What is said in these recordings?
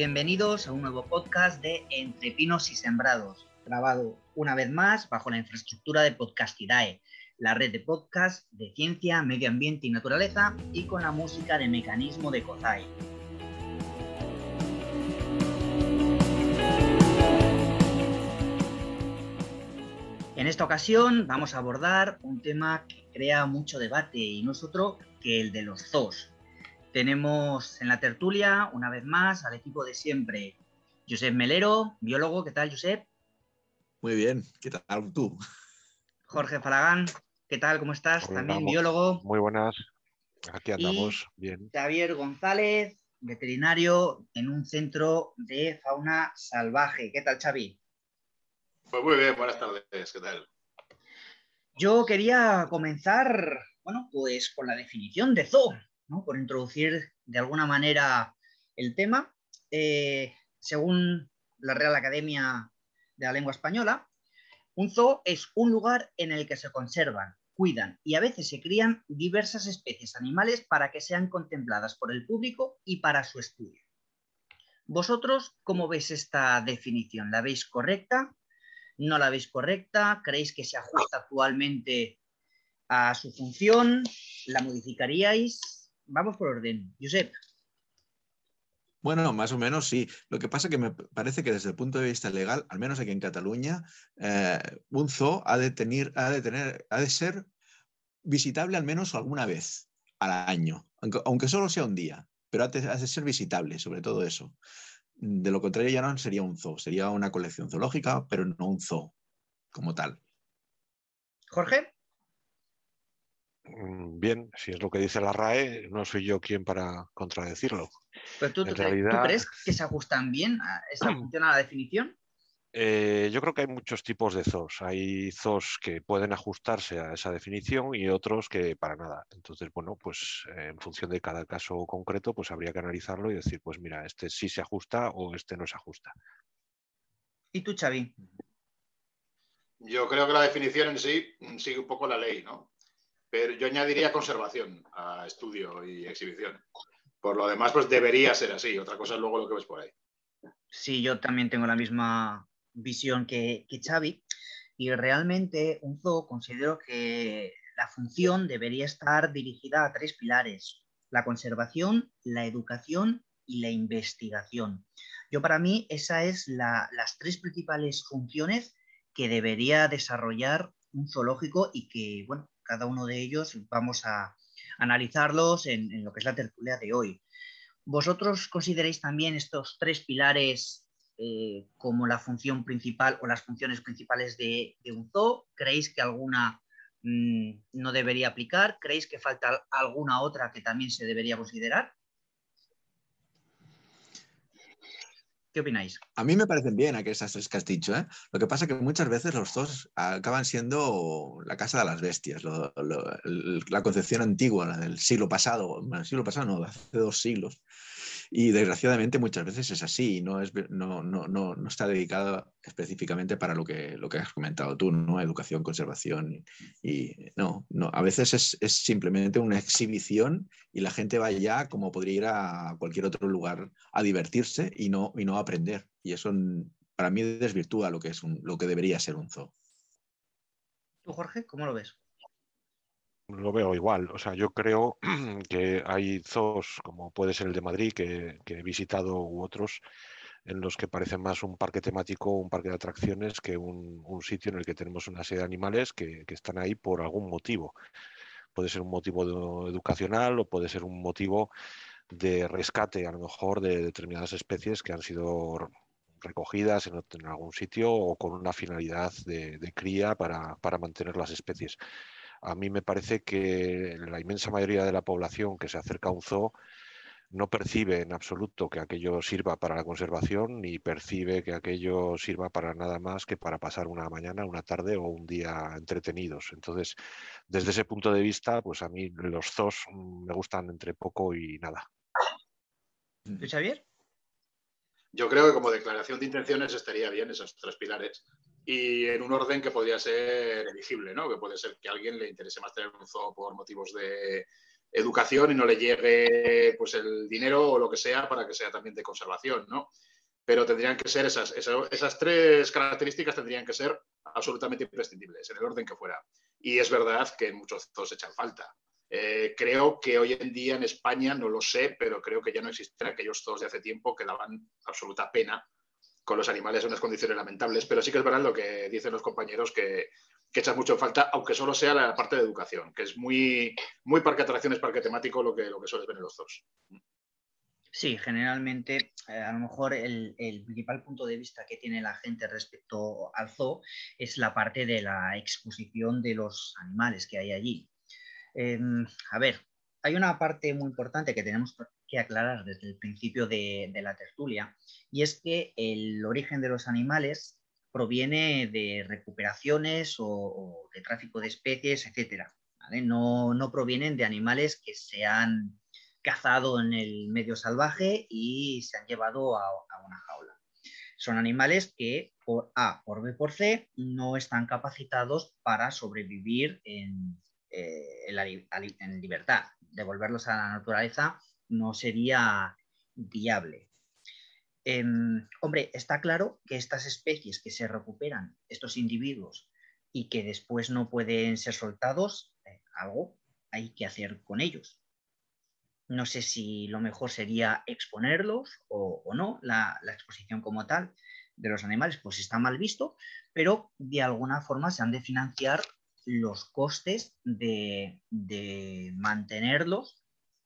bienvenidos a un nuevo podcast de Entre Pinos y Sembrados, grabado una vez más bajo la infraestructura de Podcastidae, la red de podcast de ciencia, medio ambiente y naturaleza, y con la música de Mecanismo de Kozai. En esta ocasión vamos a abordar un tema que crea mucho debate y no es otro que el de los zoos. Tenemos en la tertulia, una vez más, al equipo de siempre. Josep Melero, biólogo, ¿qué tal, Josep? Muy bien, ¿qué tal tú? Jorge Falagán, ¿qué tal? ¿Cómo estás? También biólogo. Muy buenas, aquí andamos, bien. Javier González, veterinario en un centro de fauna salvaje. ¿Qué tal, Xavi? Pues muy bien, buenas tardes, ¿qué tal? Yo quería comenzar, bueno, pues con la definición de zoo, Por introducir de alguna manera el tema. Eh, según la Real Academia de la Lengua Española, un zoo es un lugar en el que se conservan, cuidan y a veces se crían diversas especies animales para que sean contempladas por el público y para su estudio. ¿Vosotros cómo veis esta definición? ¿La veis correcta? ¿No la veis correcta? ¿Creéis que se ajusta actualmente a su función? ¿La modificaríais? Vamos por orden. Josep. Bueno, más o menos sí. Lo que pasa es que me parece que desde el punto de vista legal, al menos aquí en Cataluña, eh, un zoo ha de, tener, ha, de tener, ha de ser visitable al menos alguna vez al año, aunque, solo sea un día, pero ha de, ha de, ser visitable, sobre todo eso. De lo contrario ya no sería un zoo, sería una colección zoológica, pero no un zoo como tal. Jorge. Mm, bien, si es lo que dice la RAE, no soy yo quien para contradecirlo. ¿Pero tú, crees que se ajustan bien a esa función a la definición? Eh, yo creo que hay muchos tipos de zoos. Hay zoos que pueden ajustarse a esa definición y otros que para nada. Entonces, bueno, pues eh, en función de cada caso concreto, pues habría que analizarlo y decir, pues mira, este sí se ajusta o este no se ajusta. ¿Y tú, Xavi? Yo creo que la definición en sí sigue un poco la ley, ¿no? Pero yo añadiría conservación a estudio y exhibición. Por lo demás, pues debería ser así. Otra cosa es luego lo que ves por ahí. Sí, yo también tengo la misma visión que, que Xavi. Y realmente un zoo considero que la función debería estar dirigida a tres pilares. La conservación, la educación y la investigación. Yo para mí esas es las tres principales funciones que debería desarrollar un zoológico y que, bueno, cada uno de ellos vamos a, analizarlos en, lo que es la tertulia de hoy. ¿Vosotros consideráis también estos tres pilares eh, como la función principal o las funciones principales de, un zoo? ¿Creéis que alguna mm, no debería aplicar? ¿Creéis que falta alguna otra que también se debería considerar? ¿Qué opináis? A mí me parecen bien aquellas tres que has dicho. ¿eh? Lo que pasa es que muchas veces los dos acaban siendo la casa de las bestias, la concepción antigua, la del siglo pasado, el siglo pasado no, hace dos siglos. Y desgraciadamente muchas veces es así, no, es, no, no, no, está dedicada específicamente para lo que, lo que has comentado tú, ¿no? Educación, conservación. Y, no, no, a veces es, es, simplemente una exhibición y la gente va allá como podría ir a cualquier otro lugar a divertirse y no, y no aprender. Y eso para mí desvirtúa lo que, es un, lo que debería ser un zoo. ¿Tú, Jorge, cómo lo ves? Lo veo igual. O sea, yo creo que hay zoos, como puede ser el de Madrid, que, he visitado, u otros, en los que parece más un parque temático, un parque de atracciones, que un, sitio en el que tenemos una serie de animales que, están ahí por algún motivo. Puede ser un motivo educacional o puede ser un motivo de rescate, a lo mejor, de determinadas especies que han sido recogidas en, algún sitio o con una finalidad de, cría para, para mantener las especies a mí me parece que la inmensa mayoría de la población que se acerca a un zoo no percibe en absoluto que aquello sirva para la conservación ni percibe que aquello sirva para nada más que para pasar una mañana, una tarde o un día entretenidos. Entonces, desde ese punto de vista, pues a mí los zoos me gustan entre poco y nada. ¿Tú, Xavier? Yo creo que como declaración de intenciones estaría bien esos tres pilares y en un orden que podría ser elegible, ¿no? Que puede ser que a alguien le interese más tener un zoo por motivos de educación y no le llegue pues, el dinero o lo que sea para que sea también de conservación, ¿no? Pero tendrían que ser esas, esas, tres características tendrían que ser absolutamente imprescindibles, en el orden que fuera. Y es verdad que muchos zoos echan falta. Eh, creo que hoy en día en España, no lo sé, pero creo que ya no existen aquellos zoos de hace tiempo que daban absoluta pena con los animales en unas condiciones lamentables. Pero sí que es verdad lo que dicen los compañeros que que echas mucho en falta, aunque solo sea la parte de educación, que es muy, muy parque atracciones, parque temático lo que, lo que sueles ver en los zoos. Sí, generalmente eh, a lo mejor el, principal punto de vista que tiene la gente respecto al zoo es la parte de la exposición de los animales que hay allí. Em, a ver, hay una parte muy importante que tenemos que aclarar desde el principio de, la tertulia y es que el origen de los animales proviene de recuperaciones o, de tráfico de especies, etc. No, provienen de animales que se han cazado en el medio salvaje y se han llevado a, una jaula. Son animales que por A, por B, por C no están capacitados para sobrevivir en, eh, en libertad. Devolverlos a la naturaleza no sería viable. Em, hombre, está claro que estas especies que se recuperan, estos individuos, y que después no pueden ser soltados, eh, algo hay que hacer con ellos. No sé si lo mejor sería exponerlos o, no, la, exposición como tal de los animales, pues está mal visto, pero de alguna forma se han de financiar los costes de, mantenerlos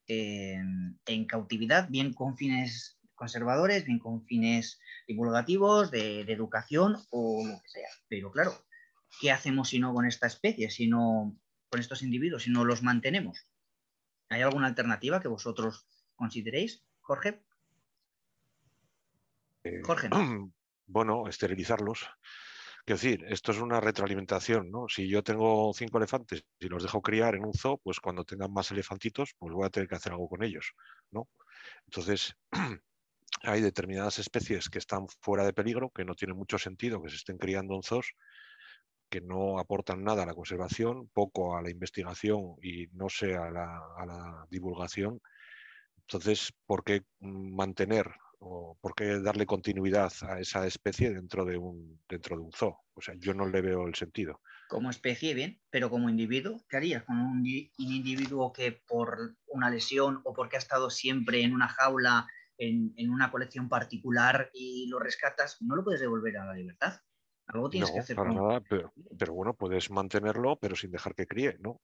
en cautividad, bien con fines conservadores, bien con fines divulgativos, de, educación o lo que sea. Pero claro, ¿qué hacemos si no con esta especie, si no con estos individuos, si no los mantenemos? ¿Hay alguna alternativa que vosotros consideréis, Jorge? Eh, Jorge. Bueno, esterilizarlos. Quiero decir, esto es una retroalimentación, ¿no? Si yo tengo cinco elefantes y los dejo criar en un zoo, pues cuando tengan más elefantitos, pues voy a tener que hacer algo con ellos, ¿no? Entonces, hay determinadas especies que están fuera de peligro, que no tiene mucho sentido que se estén criando en zoos, que no aportan nada a la conservación, poco a la investigación y no sé a la, divulgación. Entonces, ¿por qué mantener o por qué darle continuidad a esa especie dentro de un, dentro de un zoo? O sea, yo no le veo el sentido. Como especie, bien, pero como individuo, ¿qué harías con un individuo que por una lesión o porque ha estado siempre en una jaula en, una colección particular y lo rescatas, no lo puedes devolver a la libertad. Algo tienes que hacer. Para nada, pero, bueno, puedes mantenerlo, pero sin dejar que críe, ¿no?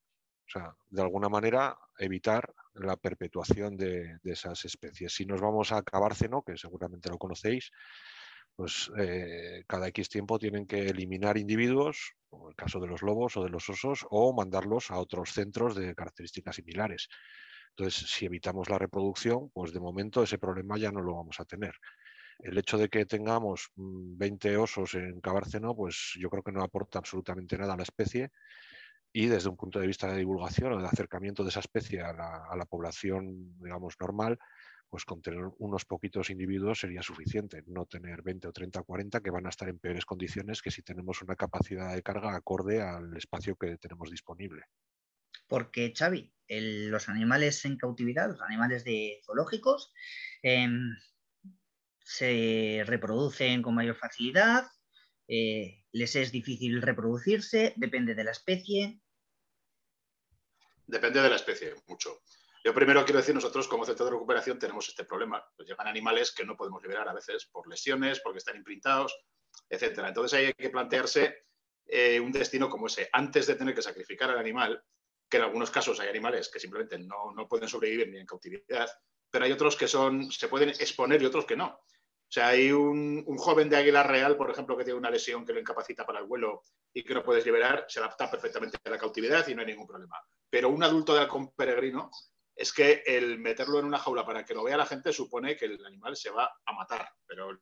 O sea, de alguna manera evitar la perpetuación de, esas especies. Si nos vamos a acabárceno, que seguramente lo conocéis, pues eh, cada X tiempo tienen que eliminar individuos, como el caso de los lobos o de los osos, o mandarlos a otros centros de características similares. Entonces, si evitamos la reproducción, pues de momento ese problema ya no lo vamos a tener. El hecho de que tengamos 20 mm, osos en Cabárceno, pues yo creo que no aporta absolutamente nada a la especie y desde un punto de vista de divulgación o de acercamiento de esa especie a la, población, digamos, normal, pues con tener unos poquitos individuos sería suficiente, no tener 20 o 30 o 40 que van a estar en peores condiciones que si tenemos una capacidad de carga acorde al espacio que tenemos disponible. Porque, Xavi, los animales en cautividad, los animales de zoológicos, em, se reproducen con mayor facilidad, eh, les es difícil reproducirse, depende de la especie. Depende de la especie, mucho. Yo primero quiero decir, nosotros como centro de recuperación tenemos este problema. Nos llegan animales que no podemos liberar a veces por lesiones, porque están imprintados, etc. Entonces hay que plantearse eh, un destino como ese. Antes de tener que sacrificar al animal, que en algunos casos hay animales que simplemente no, pueden sobrevivir ni en cautividad, pero hay otros que son, se pueden exponer y otros que no. O sea, hay un, joven de águila real, por ejemplo, que tiene una lesión que lo incapacita para el vuelo y que no puedes liberar, se adapta perfectamente a la cautividad y no hay ningún problema. Pero un adulto de halcón peregrino es que el meterlo en una jaula para que lo vea la gente supone que el animal se va a matar, pero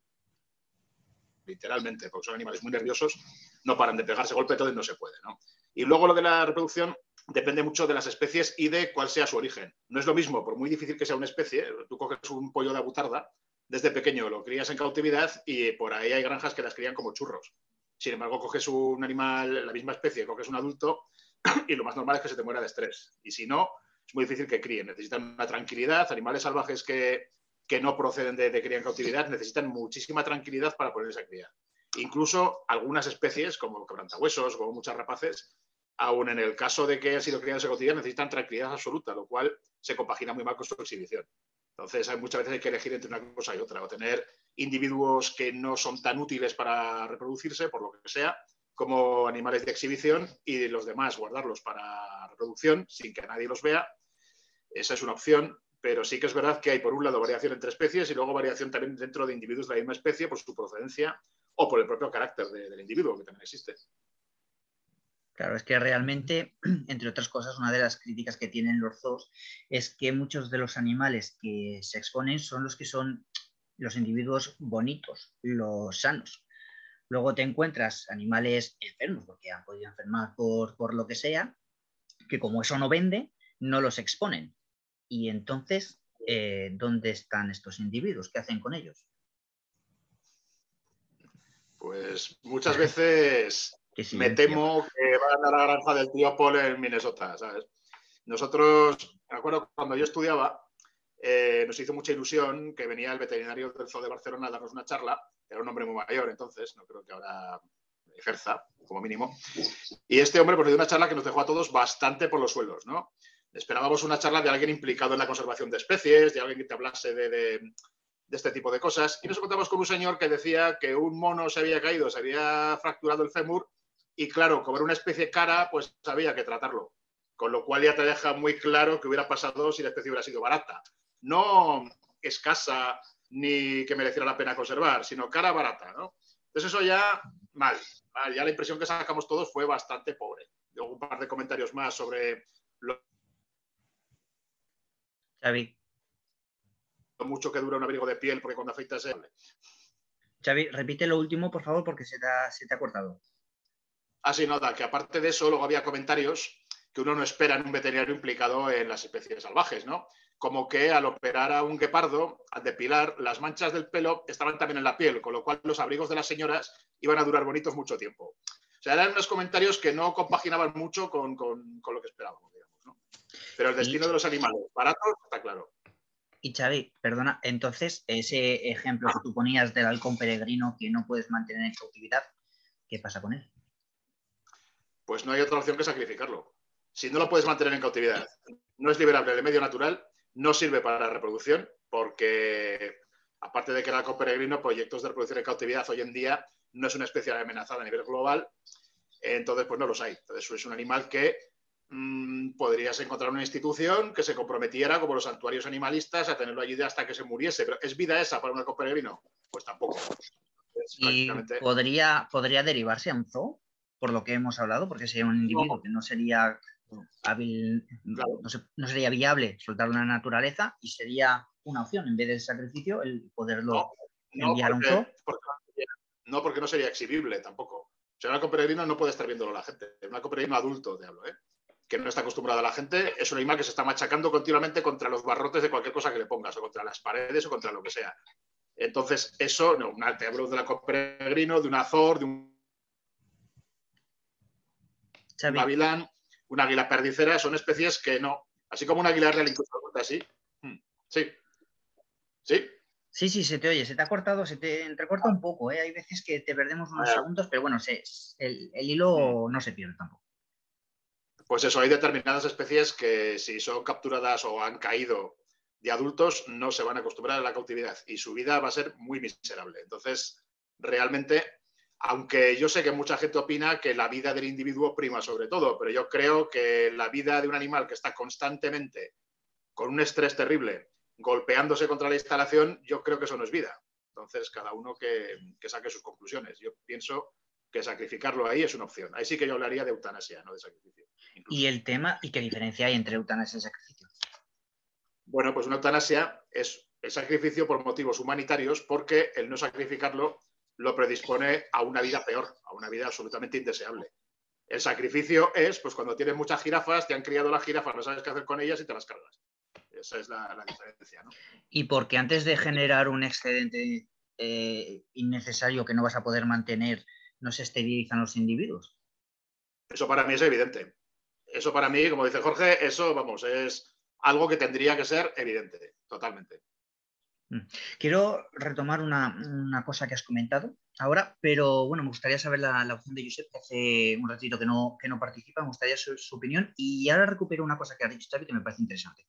literalmente, porque son animales muy nerviosos, no paran de pegarse golpe, y no se puede. ¿no? Y luego lo de la reproducción, depende mucho de las especies y de cuál sea su origen. No es lo mismo, por muy difícil que sea una especie, tú coges un pollo de abutarda, desde pequeño lo crías en cautividad y por ahí hay granjas que las crían como churros. Sin embargo, coges un animal, la misma especie, coges un adulto y lo más normal es que se te muera de estrés. Y si no, es muy difícil que críen. Necesitan una tranquilidad. Animales salvajes que, no proceden de, de, cría en cautividad necesitan muchísima tranquilidad para ponerse a criar. Incluso algunas especies, como quebrantahuesos, como muchas rapaces, aún en el caso de que hayan sido criados en cautividad, necesitan tranquilidad absoluta, lo cual se compagina muy mal con su exhibición. Entonces, hay, muchas veces hay que elegir entre una cosa y otra, o tener individuos que no son tan útiles para reproducirse, por lo que sea, como animales de exhibición, y los demás guardarlos para reproducción sin que nadie los vea. Esa es una opción, pero sí que es verdad que hay, por un lado, variación entre especies y luego variación también dentro de individuos de la misma especie por su procedencia o por el propio carácter del individuo, que también existe. Claro, es que realmente, entre otras cosas, una de las críticas que tienen los zoos es que muchos de los animales que se exponen son los que son los individuos bonitos, los sanos. Luego te encuentras animales enfermos, porque han podido enfermar por, por lo que sea, que como eso no vende, no los exponen. Y entonces, eh, ¿dónde están estos individuos? ¿Qué hacen con ellos? Pues muchas veces me temo que van a la granja del tío Paul en Minnesota, ¿sabes? Nosotros, me acuerdo cuando yo estudiaba, eh, nos hizo mucha ilusión que venía el veterinario del Zoo de Barcelona a darnos una charla. Era un hombre muy mayor entonces, no creo que ahora ejerza, como mínimo. Y este hombre pues, dio una charla que nos dejó a todos bastante por los suelos, ¿no? Esperábamos una charla de alguien implicado en la conservación de especies, de alguien que te hablase de, de este tipo de cosas. Y nos encontramos con un señor que decía que un mono se había caído, se había fracturado el fémur y claro, como era una especie cara, pues había que tratarlo. Con lo cual ya te deja muy claro que hubiera pasado si la especie hubiera sido barata. No escasa ni que mereciera la pena conservar, sino cara barata, ¿no? Entonces eso ya mal, Ya la impresión que sacamos todos fue bastante pobre. Luego un par de comentarios más sobre lo... Xavi mucho que dura un abrigo de piel, porque cuando afeitas se... Xavi, repite lo último, por favor, porque se te ha, se te ha cortado. Ah, sí, nada, que aparte de eso, luego había comentarios que uno no espera en un veterinario implicado en las especies salvajes, ¿no? Como que al operar a un guepardo, al depilar, las manchas del pelo estaban también en la piel, con lo cual los abrigos de las señoras iban a durar bonitos mucho tiempo. O sea, eran unos comentarios que no compaginaban mucho con, lo que esperábamos, digamos, ¿no? Pero el destino de los animales baratos está claro. Y Xavi, perdona, entonces ese ejemplo que tú ponías del halcón peregrino que no puedes mantener en cautividad, ¿qué pasa con él? Pues no hay otra opción que sacrificarlo. Si no lo puedes mantener en cautividad, no es liberable del medio natural, no sirve para la reproducción, porque aparte de que el halcón peregrino, proyectos de reproducción en cautividad hoy en día no es una especie amenazada a nivel global, entonces pues no los hay. Entonces es un animal que Mm, podrías encontrar una institución que se comprometiera, como los santuarios animalistas, a tenerlo allí hasta que se muriese. Pero ¿es vida esa para un peregrino? Pues tampoco. ¿Y podría, podría derivarse a un zoo, por lo que hemos hablado? Porque sería un individuo que no sería hábil, no, sería viable soltarlo en la naturaleza y sería una opción, en vez del sacrificio, el poderlo enviar a un zoo. no, porque no sería exhibible tampoco. O sea, un peregrino no puede estar viéndolo la gente. Un peregrino adulto, te hablo, ¿eh? que no está acostumbrada la gente, es un animal que se está machacando continuamente contra los barrotes de cualquier cosa que le pongas, o contra las paredes, o contra lo que sea. Entonces, eso, no, te hablo de la peregrino, de un azor, de un, un una águila perdicera, son especies que no, así como un águila real incluso así. Hmm. Sí. Sí. Sí, sí, se te oye, se te ha cortado, se te entrecorta un poco, ¿eh? hay veces que te perdemos unos segundos, pero bueno, el, el hilo hmm. no se pierde tampoco. Pues eso, hay determinadas especies que si son capturadas o han caído de adultos no se van a acostumbrar a la cautividad y su vida va a ser muy miserable. Entonces, realmente, aunque yo sé que mucha gente opina que la vida del individuo prima sobre todo, pero yo creo que la vida de un animal que está constantemente con un estrés terrible, golpeándose contra la instalación, yo creo que eso no es vida. Entonces, cada uno que, que saque sus conclusiones. Yo pienso que sacrificarlo ahí es una opción. Ahí sí que yo hablaría de eutanasia, no de sacrificio. ¿Y el tema, y qué diferencia hay entre eutanasia y sacrificio? Bueno, pues una eutanasia es el sacrificio por motivos humanitarios porque el no sacrificarlo lo predispone a una vida peor, a una vida absolutamente indeseable. El sacrificio es, pues cuando tienes muchas jirafas, te han criado las jirafas, no sabes qué hacer con ellas y te las cargas. Esa es la, diferencia. ¿no? Y porque antes de generar un excedente eh, innecesario que no vas a poder mantener no se esterilizan los individuos. Eso para mí es evidente. Eso para mí, como dice Jorge, eso, vamos, es algo que tendría que ser evidente, totalmente. Mm. Quiero retomar una, cosa que has comentado ahora, pero bueno, me gustaría saber la, opción de Josep, que hace un ratito que no, participa, me gustaría su, su opinión. Y ahora recupero una cosa que ha dicho Xavi que me parece interesante.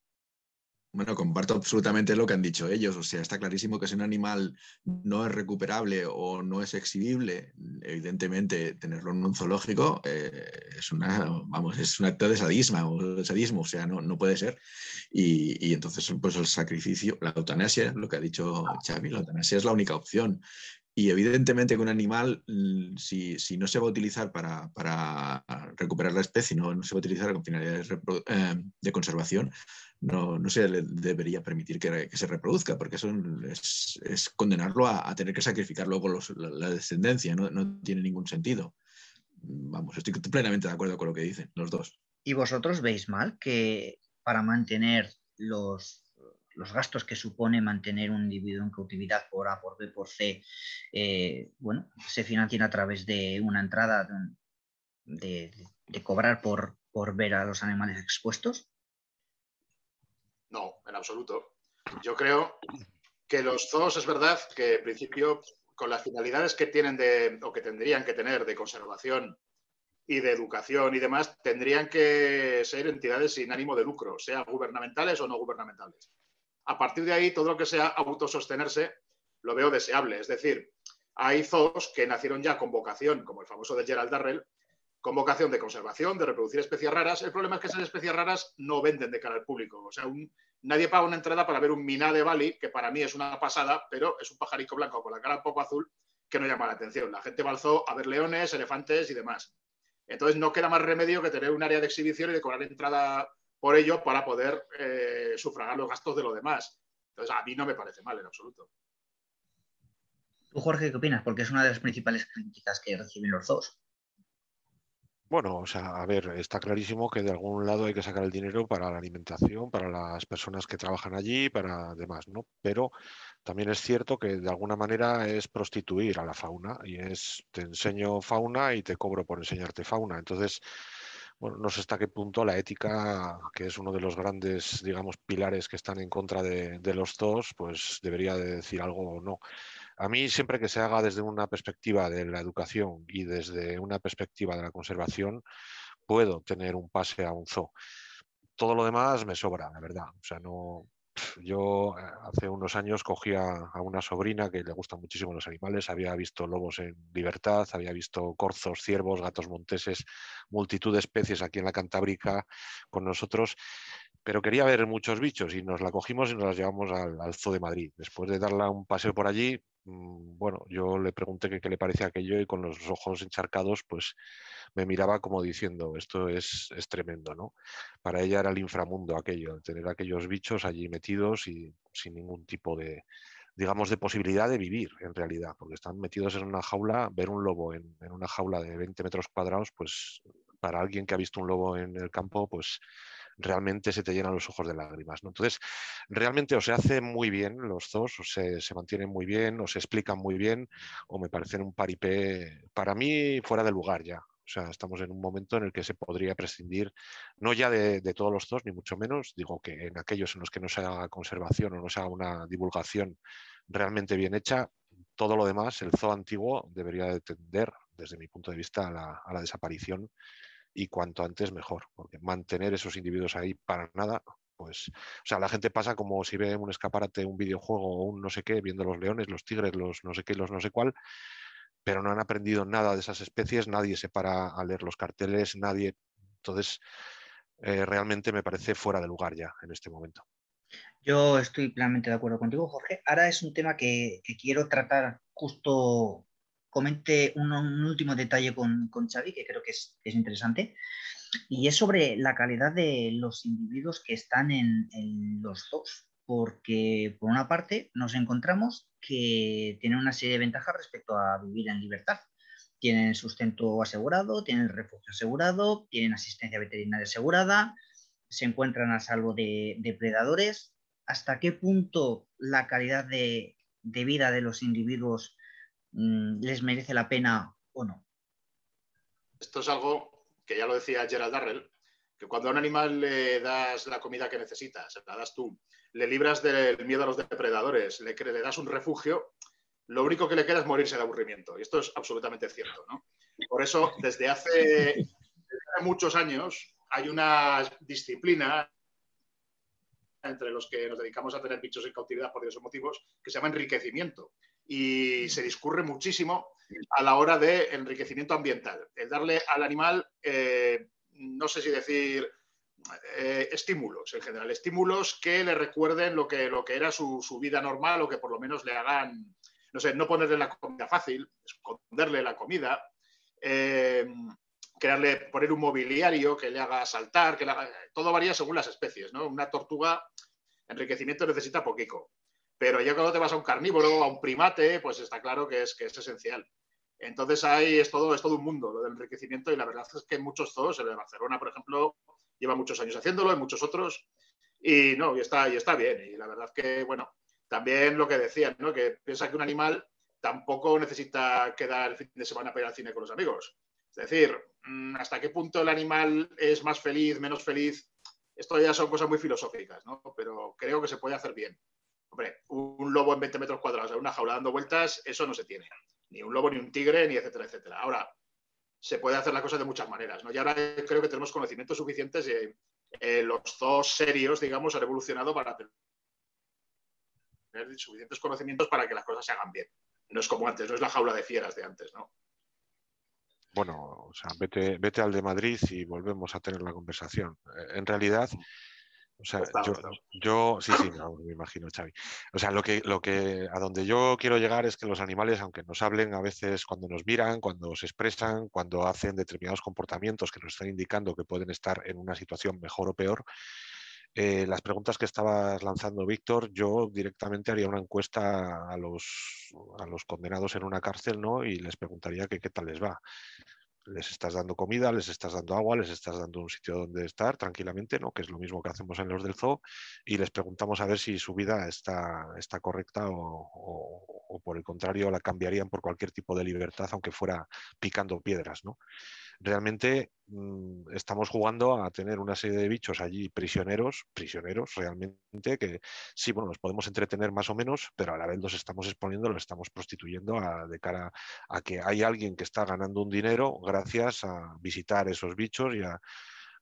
Bueno, comparto absolutamente lo que han dicho ellos. O sea, está clarísimo que si un animal no es recuperable o no es exhibible, evidentemente tenerlo en un zoológico eh, es una, vamos, es un acto de sadismo, o sadismo, o sea, no, no puede ser. Y, entonces, pues el sacrificio, la eutanasia, lo que ha dicho Xavi, la eutanasia es la única opción. Y evidentemente que un animal, mm, si, no se va a utilizar para, recuperar la especie, no, no se va a utilizar con finalidades eh, de conservación, no, no se le debería permitir que, se reproduzca, porque eso es, condenarlo a, tener que sacrificar luego la, descendencia, no, tiene ningún sentido. Vamos, estoy plenamente de acuerdo con lo que dicen los dos. ¿Y vosotros veis mal que para mantener los, los gastos que supone mantener un individuo en cautividad por A, por B, por C, eh, bueno, se financien a través de una entrada de, cobrar por, por ver a los animales expuestos? No, en absoluto. Yo creo que los zoos es verdad que en principio con las finalidades que tienen de, o que tendrían que tener de conservación y de educación y demás, tendrían que ser entidades sin ánimo de lucro, sean gubernamentales o no gubernamentales. A partir de ahí, todo lo que sea autosostenerse lo veo deseable. Es decir, hay zoos que nacieron ya con vocación, como el famoso de Gerald Darrell, con vocación de conservación, de reproducir especies raras. El problema es que esas especies raras no venden de cara al público. O sea, nadie paga una entrada para ver un miná de Bali, que para mí es una pasada, pero es un pajarico blanco con la cara un poco azul que no llama la atención. La gente va a ver leones, elefantes y demás. Entonces no queda más remedio que tener un área de exhibición y de cobrar entrada por ello para poder eh, sufragar los gastos de lo demás. Entonces a mí no me parece mal en absoluto. ¿Tú, Jorge, qué opinas? Porque es una de las principales críticas que reciben los dos. Bueno, o sea, a ver, está clarísimo que de algún lado hay que sacar el dinero para la alimentación, para las personas que trabajan allí, para demás, ¿no? Pero también es cierto que de alguna manera es prostituir a la fauna y es te enseño fauna y te cobro por enseñarte fauna. Entonces, bueno, no sé hasta qué punto la ética, que es uno de los grandes, digamos, pilares que están en contra de, los dos, pues debería de decir algo o no. A mí siempre que se haga desde una perspectiva de la educación y desde una perspectiva de la conservación, puedo tener un pase a un zoo. Todo lo demás me sobra, la verdad. O sea, no, yo eh, hace unos años cogí a, una sobrina que le gustan muchísimo los animales, había visto lobos en libertad, había visto corzos, ciervos, gatos monteses, multitud de especies aquí en la Cantábrica con nosotros pero quería ver muchos bichos y nos la cogimos y nos la llevamos al, Zoo de Madrid. Después de darla un paseo por allí, mm, bueno, yo le pregunté qué le parecía aquello y con los ojos encharcados, pues me miraba como diciendo, esto es, es tremendo, ¿no? Para ella era el inframundo aquello, tener aquellos bichos allí metidos y sin ningún tipo de, digamos, de posibilidad de vivir en realidad, porque están metidos en una jaula, ver un lobo en, en una jaula de 20 metros cuadrados, pues para alguien que ha visto un lobo en el campo, pues realmente se te llenan los ojos de lágrimas. ¿no? Entonces, realmente o se hace muy bien los dos, o se, mantienen muy bien, o se explican muy bien, o me parecen un paripé, para mí, fuera de lugar ya. O sea, estamos en un momento en el que se podría prescindir, no ya de, todos los dos, ni mucho menos, digo que en aquellos en los que no se haga conservación o no se haga una divulgación realmente bien hecha, todo lo demás, el zoo antiguo debería de tender, desde mi punto de vista, a la desaparición y cuanto antes mejor, porque mantener esos individuos ahí para nada, pues, o sea, la gente pasa como si ve un escaparate, un videojuego o un no sé qué, viendo los leones, los tigres, los no sé qué, los no sé cuál, pero no han aprendido nada de esas especies, nadie se para a leer los carteles, nadie. Entonces, eh, realmente me parece fuera de lugar ya en este momento. Yo estoy plenamente de acuerdo contigo, Jorge. Ahora es un tema que, que quiero tratar justo comente un, último detalle con, con, Xavi, que creo que es, interesante, y es sobre la calidad de los individuos que están en, los dos, porque por una parte nos encontramos que tienen una serie de ventajas respecto a vivir en libertad. Tienen sustento asegurado, tienen refugio asegurado, tienen asistencia veterinaria asegurada, se encuentran a salvo de depredadores. ¿Hasta qué punto la calidad de, de vida de los individuos les merece la pena o no. Esto es algo que ya lo decía Gerald Darrell, que cuando a un animal le das la comida que necesita, se la das tú, le libras del miedo a los depredadores, le, le das un refugio, lo único que le queda es morirse de aburrimiento. Y esto es absolutamente cierto. ¿no? Por eso, desde hace, desde hace muchos años, hay una disciplina entre los que nos dedicamos a tener bichos en cautividad por diversos motivos, que se llama enriquecimiento. Y se discurre muchísimo a la hora de enriquecimiento ambiental. El darle al animal, eh, no sé si decir eh, estímulos en general, estímulos que le recuerden lo que, lo que era su, su, vida normal o que por lo menos le hagan, no sé, no ponerle la comida fácil, esconderle la comida, eh, crearle, poner un mobiliario que le haga saltar, que le haga, todo varía según las especies, ¿no? Una tortuga, enriquecimiento necesita poquito, pero ya cuando te vas a un carnívoro, a un primate, pues está claro que es, que es esencial. Entonces ahí es todo, es todo un mundo lo del enriquecimiento y la verdad es que muchos zoos, el de Barcelona, por ejemplo, lleva muchos años haciéndolo, en muchos otros, y no, y está, y está bien. Y la verdad que, bueno, también lo que decían, ¿no? Que piensa que un animal tampoco necesita quedar el fin de semana para ir al cine con los amigos. Es decir, mm, hasta qué punto el animal es más feliz, menos feliz, esto ya son cosas muy filosóficas, ¿no? Pero creo que se puede hacer bien. Hombre, un lobo en 20 metros cuadrados en una jaula dando vueltas, eso no se tiene. Ni un lobo, ni un tigre, ni etcétera, etcétera. Ahora, se puede hacer la cosa de muchas maneras, ¿no? Y ahora creo que tenemos conocimientos suficientes y eh, los dos serios, digamos, han evolucionado para tener suficientes conocimientos para que las cosas se hagan bien. No es como antes, no es la jaula de fieras de antes, ¿no? bueno, o sea, vete, vete al de Madrid y volvemos a tener la conversación. Eh, en realidad, o sea, yo, yo, sí, sí, me imagino, Xavi. O sea, lo que, lo que, a donde yo quiero llegar es que los animales, aunque nos hablen a veces cuando nos miran, cuando se expresan, cuando hacen determinados comportamientos que nos están indicando que pueden estar en una situación mejor o peor, eh, las preguntas que estabas lanzando, Víctor, yo directamente haría una encuesta a los, a los condenados en una cárcel ¿no? y les preguntaría que qué tal les va. Les estás dando comida, les estás dando agua, les estás dando un sitio donde estar tranquilamente, ¿no? que es lo mismo que hacemos en los del zoo, y les preguntamos a ver si su vida está, está correcta o, o, o por el contrario la cambiarían por cualquier tipo de libertad, aunque fuera picando piedras. ¿no? Realmente mmm, estamos jugando a tener una serie de bichos allí prisioneros, prisioneros realmente, que sí, bueno, los podemos entretener más o menos, pero a la vez los estamos exponiendo, los estamos prostituyendo de cara a que hay alguien que está ganando un dinero gracias a visitar esos bichos y a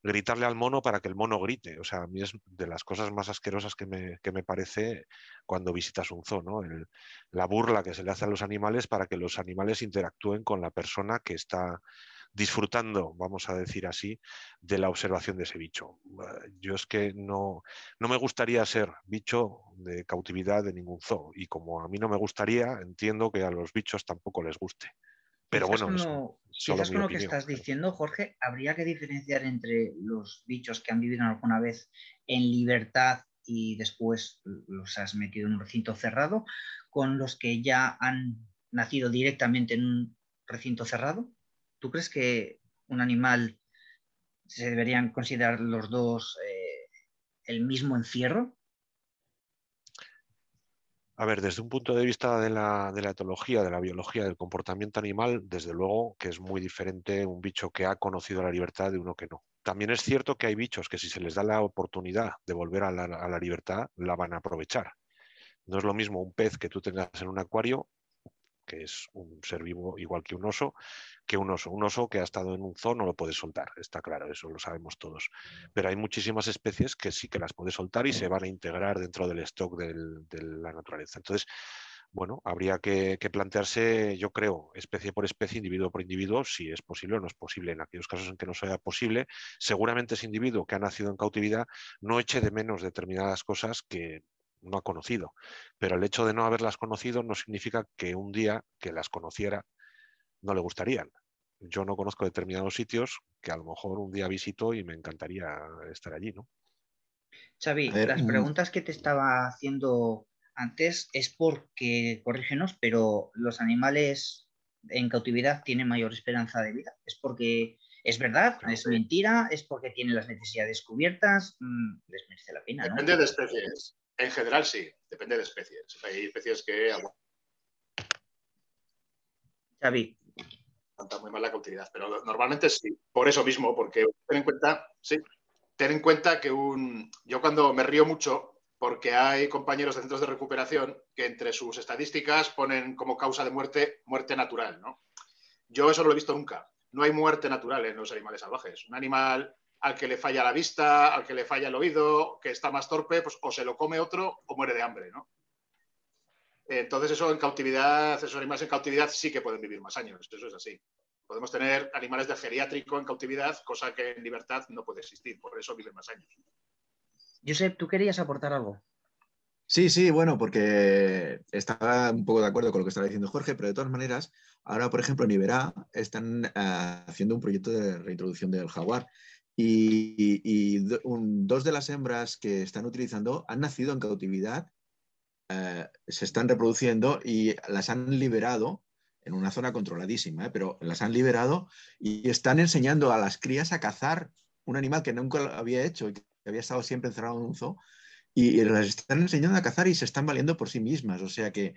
gritarle al mono para que el mono grite. O sea, a mí es de las cosas más asquerosas que me, que me parece cuando visitas un zoo, ¿no? El, la burla que se le hace a los animales para que los animales interactúen con la persona que está disfrutando, vamos a decir así, de la observación de ese bicho. Yo es que no, no me gustaría ser bicho de cautividad de ningún zoo y como a mí no me gustaría, entiendo que a los bichos tampoco les guste. Pero bueno, con lo, quizás con lo que estás diciendo, Jorge, habría que diferenciar entre los bichos que han vivido alguna vez en libertad y después los has metido en un recinto cerrado, con los que ya han nacido directamente en un recinto cerrado. ¿Tú crees que un animal se deberían considerar los dos eh, el mismo encierro? A ver, desde un punto de vista de la, de la, etología, de la biología, del comportamiento animal, desde luego que es muy diferente un bicho que ha conocido la libertad de uno que no. También es cierto que hay bichos que si se les da la oportunidad de volver a la, a la libertad, la van a aprovechar. No es lo mismo un pez que tú tengas en un acuario que es un ser vivo igual que un oso, que un oso. Un oso que ha estado en un zoo no lo puede soltar, está claro, eso lo sabemos todos. Pero hay muchísimas especies que sí que las puede soltar y se van a integrar dentro del stock del, de la naturaleza. Entonces, bueno, habría que, que, plantearse, yo creo, especie por especie, individuo por individuo, si es posible o no es posible. En aquellos casos en que no sea posible, seguramente ese individuo que ha nacido en cautividad no eche de menos determinadas cosas que no ha conocido. Pero el hecho de no haberlas conocido no significa que un día que las conociera no le gustarían. Yo no conozco determinados sitios que a lo mejor un día visito y me encantaría estar allí, ¿no? Xavi, ver, las preguntas que te estaba haciendo antes es porque, corrígenos, pero los animales en cautividad tienen mayor esperanza de vida. Es porque es verdad, es mentira, es porque tienen las necesidades cubiertas, mm, les merece la pena. ¿no? Depende de especies. En general sí, depende de especies. Hay especies que Xavi. aguantan muy mal la cautividad, pero normalmente sí. Por eso mismo, porque ten en cuenta, sí, ten en cuenta que un... yo cuando me río mucho, porque hay compañeros de centros de recuperación que entre sus estadísticas ponen como causa de muerte muerte natural, ¿no? Yo eso no lo he visto nunca. No hay muerte natural en los animales salvajes. Un animal al que le falla la vista, al que le falla el oído, que está más torpe, pues o se lo come otro o muere de hambre, ¿no? Entonces eso en cautividad, esos animales en cautividad sí que pueden vivir más años, eso es así. Podemos tener animales de geriátrico en cautividad, cosa que en libertad no puede existir, por eso viven más años. Josep, ¿tú querías aportar algo? Sí, sí, bueno, porque estaba un poco de acuerdo con lo que estaba diciendo Jorge, pero de todas maneras, ahora, por ejemplo, en Iberá están eh, haciendo un proyecto de reintroducción del jaguar y, dos de las hembras que están utilizando han nacido en cautividad, eh, se están reproduciendo y las han liberado en una zona controladísima, ¿eh? pero las han liberado y están enseñando a las crías a cazar un animal que nunca había hecho y que había estado siempre encerrado en un zoo y, las están enseñando a cazar y se están valiendo por sí mismas. O sea que,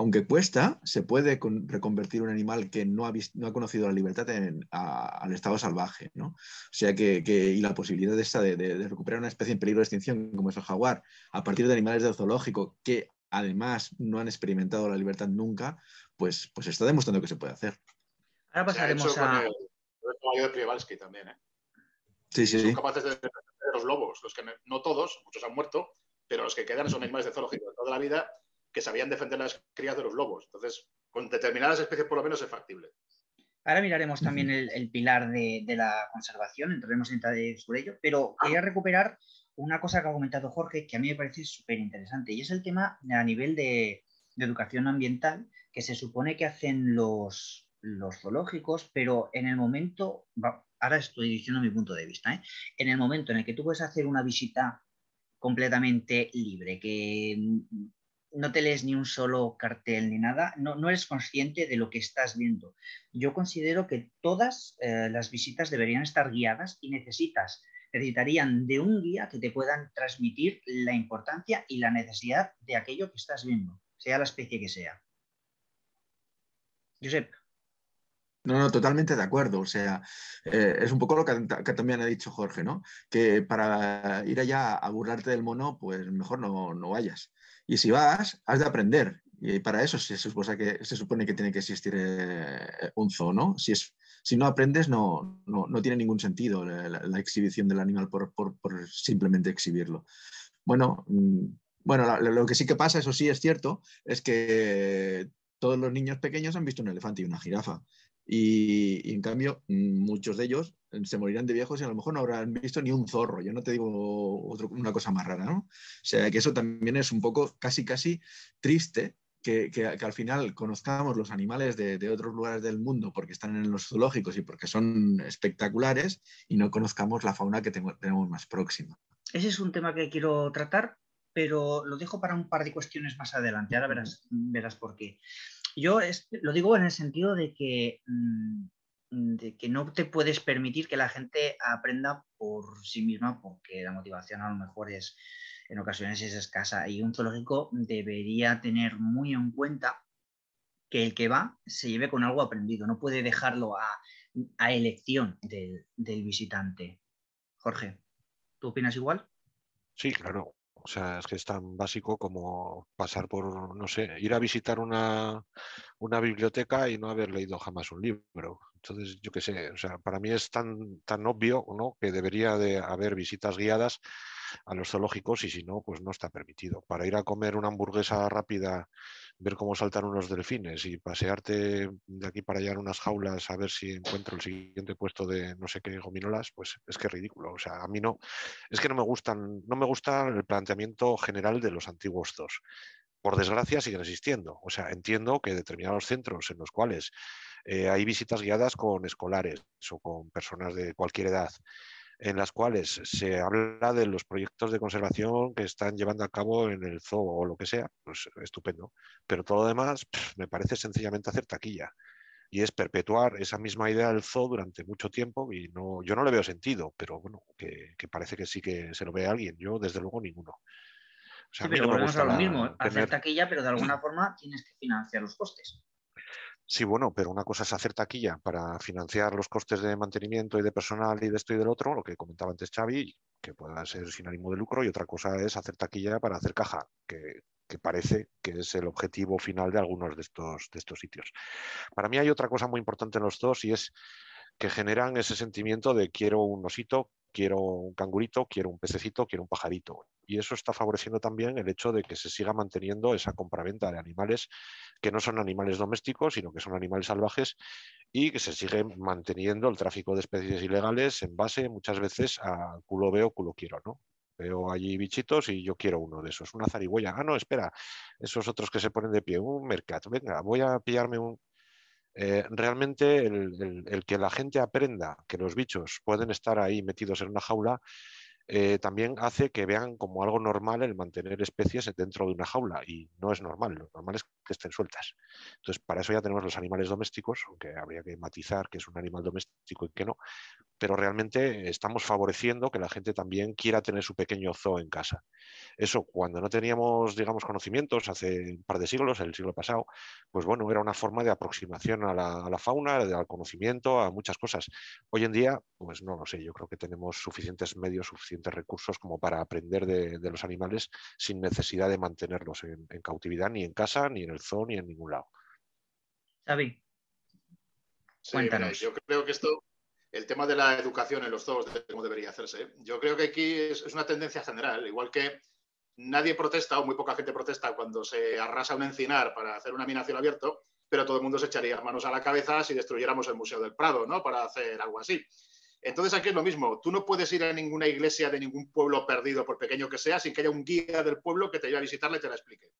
aunque cuesta, se puede reconvertir un animal que no ha, no ha conocido la libertad al estado salvaje. ¿no? O sea que, y la posibilidad de, esta, de, recuperar una especie en peligro de extinción como es el jaguar a partir de animales del zoológico que además no han experimentado la libertad nunca, pues, pues está demostrando que se puede hacer. Ahora pasaremos a... El, caballo de Przewalski también, ¿eh? Sí, sí, Son capaces de los lobos, los que no todos, muchos han muerto, pero los que quedan son animales de zoológico de toda la vida que sabían defender las crías de los lobos. Entonces, con determinadas especies por lo menos es factible. Ahora miraremos también el, pilar de, la conservación, entraremos en detalle sobre ello, pero quería recuperar una cosa que ha comentado Jorge que a mí me parece súper interesante y es el tema a nivel de, educación ambiental que se supone que hacen los, los zoológicos, pero en el momento, ahora estoy diciendo mi punto de vista, ¿eh? en el momento en el que tú puedes hacer una visita completamente libre, que no te lees ni un solo cartel ni nada, no, no eres consciente de lo que estás viendo. Yo considero que todas eh, las visitas deberían estar guiadas y necesitas, necesitarían de un guía que te puedan transmitir la importancia y la necesidad de aquello que estás viendo, sea la especie que sea. Josep. No, no, totalmente de acuerdo. O sea, eh, es un poco lo que, también ha dicho Jorge, ¿no? Que para ir allá a burlarte del mono, pues mejor no, vayas. Y si vas, has de aprender. Y para eso se, supone que, se supone que tiene que existir eh, un zoo, ¿no? Si, no aprendes, no, no, tiene ningún sentido la, exhibición del animal por, simplemente exhibirlo. Bueno, mm, bueno lo que sí que pasa, eso sí es cierto, es que todos los niños pequeños han visto un elefante y una jirafa. Y, en cambio, muchos de ellos eh, se morirán de viejos y a lo mejor no habrán visto ni un zorro. Yo no te digo una cosa más rara, ¿no? O sea, que eso también es un poco casi, casi triste que, al final conozcamos los animales de, otros lugares del mundo porque están en los zoológicos y porque son espectaculares y no conozcamos la fauna que tenemos más próxima. Ese es un tema que quiero tratar, pero lo dejo para un par de cuestiones más adelante. Ahora verás, verás por qué. Yo lo digo en el sentido de que, mm, de que no te puedes permitir que la gente aprenda por sí misma porque la motivación a lo mejor es en ocasiones es escasa y un zoológico debería tener muy en cuenta que el que va se lleve con algo aprendido, no puede dejarlo a, elección del, del visitante. Jorge, ¿tú opinas igual? Sí, claro. O sea, es que es tan básico como pasar por, no sé, ir a visitar una, biblioteca y no haber leído jamás un libro. Entonces, yo qué sé, o sea, para mí es tan, tan obvio ¿no? que debería de haber visitas guiadas a los zoológicos y si no, pues no está permitido. Para ir a comer una hamburguesa rápida ver cómo saltan unos delfines y pasearte de aquí para allá en unas jaulas a ver si encuentro el siguiente puesto de no sé qué gominolas, pues es que es ridículo. O sea, a mí no, es que no me gustan, no me gusta el planteamiento general de los antiguos zoos. Por desgracia siguen existiendo. O sea, entiendo que determinados centros en los cuales eh, hay visitas guiadas con escolares o con personas de cualquier edad en las cuales se habla de los proyectos de conservación que están llevando a cabo en el zoo o lo que sea, pues estupendo. Pero todo lo demás me parece sencillamente hacer taquilla. Y es perpetuar esa misma idea del zoo durante mucho tiempo y no, yo no le veo sentido, pero bueno, que, parece que sí que se lo ve a alguien. Yo, desde luego, ninguno. sí, pero volvemos a lo mismo, hacer taquilla, pero de alguna forma tienes que financiar los costes. Sí, bueno, pero una cosa es hacer taquilla para financiar los costes de mantenimiento y de personal y de esto y del otro, lo que comentaba antes Xavi, que pueda ser sin ánimo de lucro, y otra cosa es hacer taquilla para hacer caja, que, parece que es el objetivo final de algunos de estos, de estos sitios. Para mí hay otra cosa muy importante en los dos y es que generan ese sentimiento de quiero un osito, quiero un cangurito, quiero un pececito, quiero un pajarito. Y eso está favoreciendo también el hecho de que se siga manteniendo esa compraventa de animales que no son animales domésticos, sino que son animales salvajes y que se sigue manteniendo el tráfico de especies ilegales en base muchas veces a culo veo, culo quiero, ¿no? Veo allí bichitos y yo quiero uno de esos, una zarigüeya. Ah, no, espera, esos otros que se ponen de pie, un mercado. Venga, voy a pillarme un, eh, realmente el, que la gente aprenda que los bichos pueden estar ahí metidos en una jaula eh, también hace que vean como algo normal el mantener especies dentro de una jaula y no es normal, lo normal es que estén sueltas. Entonces, para eso ya tenemos los animales domésticos, aunque habría que matizar que es un animal doméstico y que no, pero realmente estamos favoreciendo que la gente también quiera tener su pequeño zoo en casa. Eso, cuando no teníamos, digamos, conocimientos hace un par de siglos, el siglo pasado, pues bueno, era una forma de aproximación a la, fauna, al conocimiento, a muchas cosas. Hoy en día, pues no lo sé, yo creo que tenemos suficientes medios, suficientes recursos como para aprender de, los animales sin necesidad de mantenerlos en, cautividad ni en casa, ni en el zoo, ni en ningún lado. Xavi, cuéntanos. yo creo que esto, el tema de la educación en los zoos, de cómo debería hacerse, yo creo que aquí es, una tendencia general, igual que nadie protesta o muy poca gente protesta cuando se arrasa un encinar para hacer una mina abierto, pero todo el mundo se echaría manos a la cabeza si destruyéramos el Museo del Prado, ¿no? Para hacer algo así. Entonces aquí es lo mismo, tú no puedes ir a ninguna iglesia de ningún pueblo perdido, por pequeño que sea, sin que haya un guía del pueblo que te lleve a visitarle y te la explique.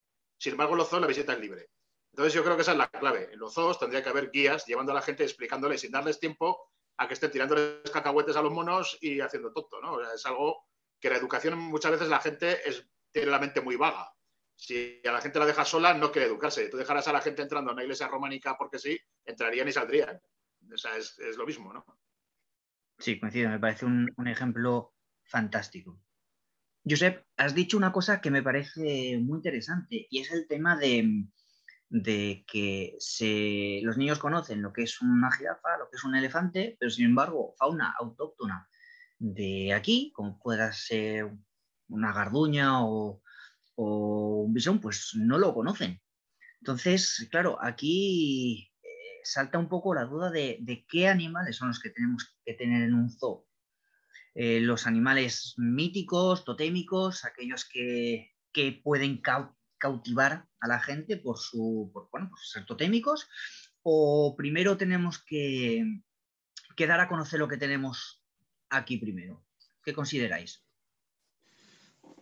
Sin embargo, los zoos la visita es libre. Entonces yo creo que esa es la clave. En los zoos tendría que haber guías llevando a la gente, explicándole sin darles tiempo a que estén tirándoles cacahuetes a los monos y haciendo tonto, ¿no? es algo que la educación muchas veces la gente es, tiene la mente muy vaga. Si a la gente la dejas sola, no quiere educarse. Tú dejarás a la gente entrando a una iglesia románica porque sí, entrarían y saldrían. O sea, es lo mismo, ¿no? Sí, coincido, me parece un, ejemplo fantástico. Josep, has dicho una cosa que me parece muy interesante y es el tema de, que los niños conocen lo que es una jirafa, lo que es un elefante, pero sin embargo, fauna autóctona de aquí, como pueda ser una garduña o, un bisón, pues no lo conocen. Entonces, claro, aquí salta un poco la duda de, qué animales son los que tenemos que tener en un zoo. Eh, los animales míticos, totémicos, aquellos que, pueden cautivar a la gente por, su, bueno, ser totémicos, o primero tenemos que, que dar a conocer lo que tenemos aquí primero. ¿Qué consideráis?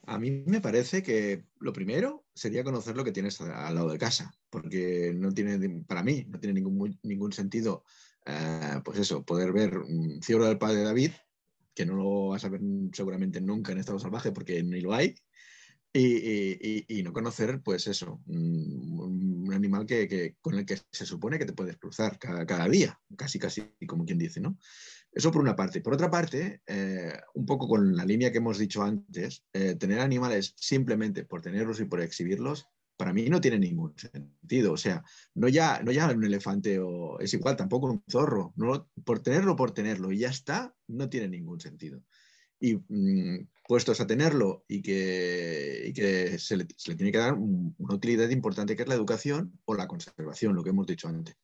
A mí me parece que lo primero sería conocer lo que tienes al lado de casa, porque no tiene, para mí, no tiene ningún, ningún sentido, eh, pues eso, poder ver un del padre David, que no lo vas a ver seguramente nunca en estado salvaje porque ni lo hay, y, no conocer, pues eso, un, animal que, con el que se supone que te puedes cruzar cada, día, casi, casi como quien dice, ¿no? Eso por una parte. Por otra parte, eh, un poco con la línea que hemos dicho antes, eh, tener animales simplemente por tenerlos y por exhibirlos, para mí no tiene ningún sentido. O sea, no ya, no ya un elefante o es igual, tampoco un zorro. No, por tenerlo, por tenerlo y ya está, no tiene ningún sentido. Y mm, puestos a tenerlo y que, que se, le, tiene que dar una utilidad importante que es la educación o la conservación, lo que hemos dicho antes.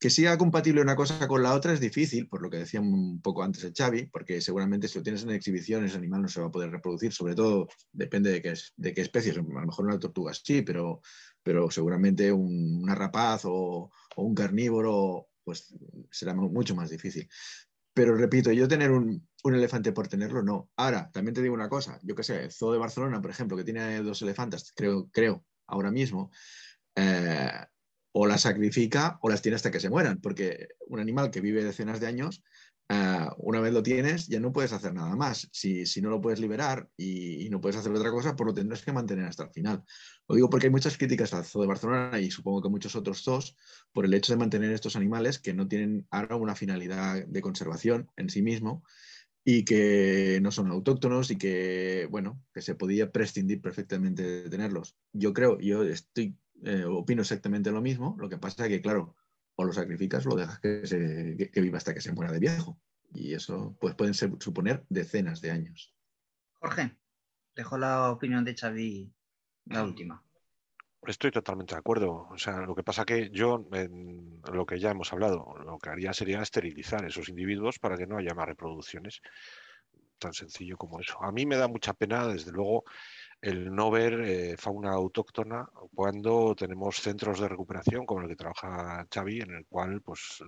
Que sea compatible una cosa con la otra es difícil, por lo que decía un poco antes el Xavi, porque seguramente si lo tienes en exhibición ese animal no se va a poder reproducir, sobre todo depende de qué, de qué especies, a lo mejor una tortuga sí, pero, pero seguramente un, una rapaz o, un carnívoro pues será mucho más difícil. Pero repito, yo tener un, elefante por tenerlo, no. Ahora, también te digo una cosa, yo qué sé, el Zoo de Barcelona, por ejemplo, que tiene dos elefantes, creo, creo ahora mismo, eh, o las sacrifica o las tiene hasta que se mueran, porque un animal que vive decenas de años, eh, una vez lo tienes, ya no puedes hacer nada más. Si, no lo puedes liberar y, no puedes hacer otra cosa, pues lo tendrás que mantener hasta el final. Lo digo porque hay muchas críticas al zoo de Barcelona y supongo que muchos otros zoos por el hecho de mantener estos animales que no tienen ahora una finalidad de conservación en sí mismo y que no son autóctonos y que, bueno, que se podía prescindir perfectamente de tenerlos. Yo creo, yo estoy eh, opino exactamente lo mismo, lo que pasa es que, claro, o lo sacrificas o lo dejas que, viva hasta que se muera de viejo. Y eso pues, pueden suponer decenas de años. Jorge, dejo la opinión de Xavi la última. Estoy totalmente de acuerdo. O sea, lo que pasa que yo, en lo que ya hemos hablado, lo que haría sería esterilizar esos individuos para que no haya más reproducciones. Tan sencillo como eso. A mí me da mucha pena, desde luego, el no ver eh, fauna autóctona cuando tenemos centros de recuperación como el que trabaja Xavi, en el cual pues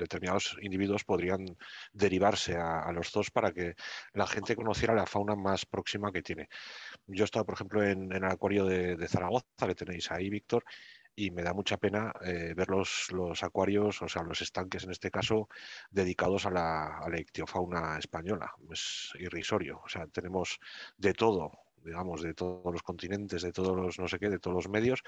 determinados individuos podrían derivarse a, los zoos para que la gente conociera la fauna más próxima que tiene. Yo he estado, por ejemplo, en, el acuario de, Zaragoza, que tenéis ahí, Víctor, y me da mucha pena eh, ver los, acuarios, o sea, los estanques en este caso, dedicados a la, a la ictiofauna española. Es irrisorio. O sea, tenemos de todo, digamos, de todos los continentes, de todos los no sé qué, de todos los medios,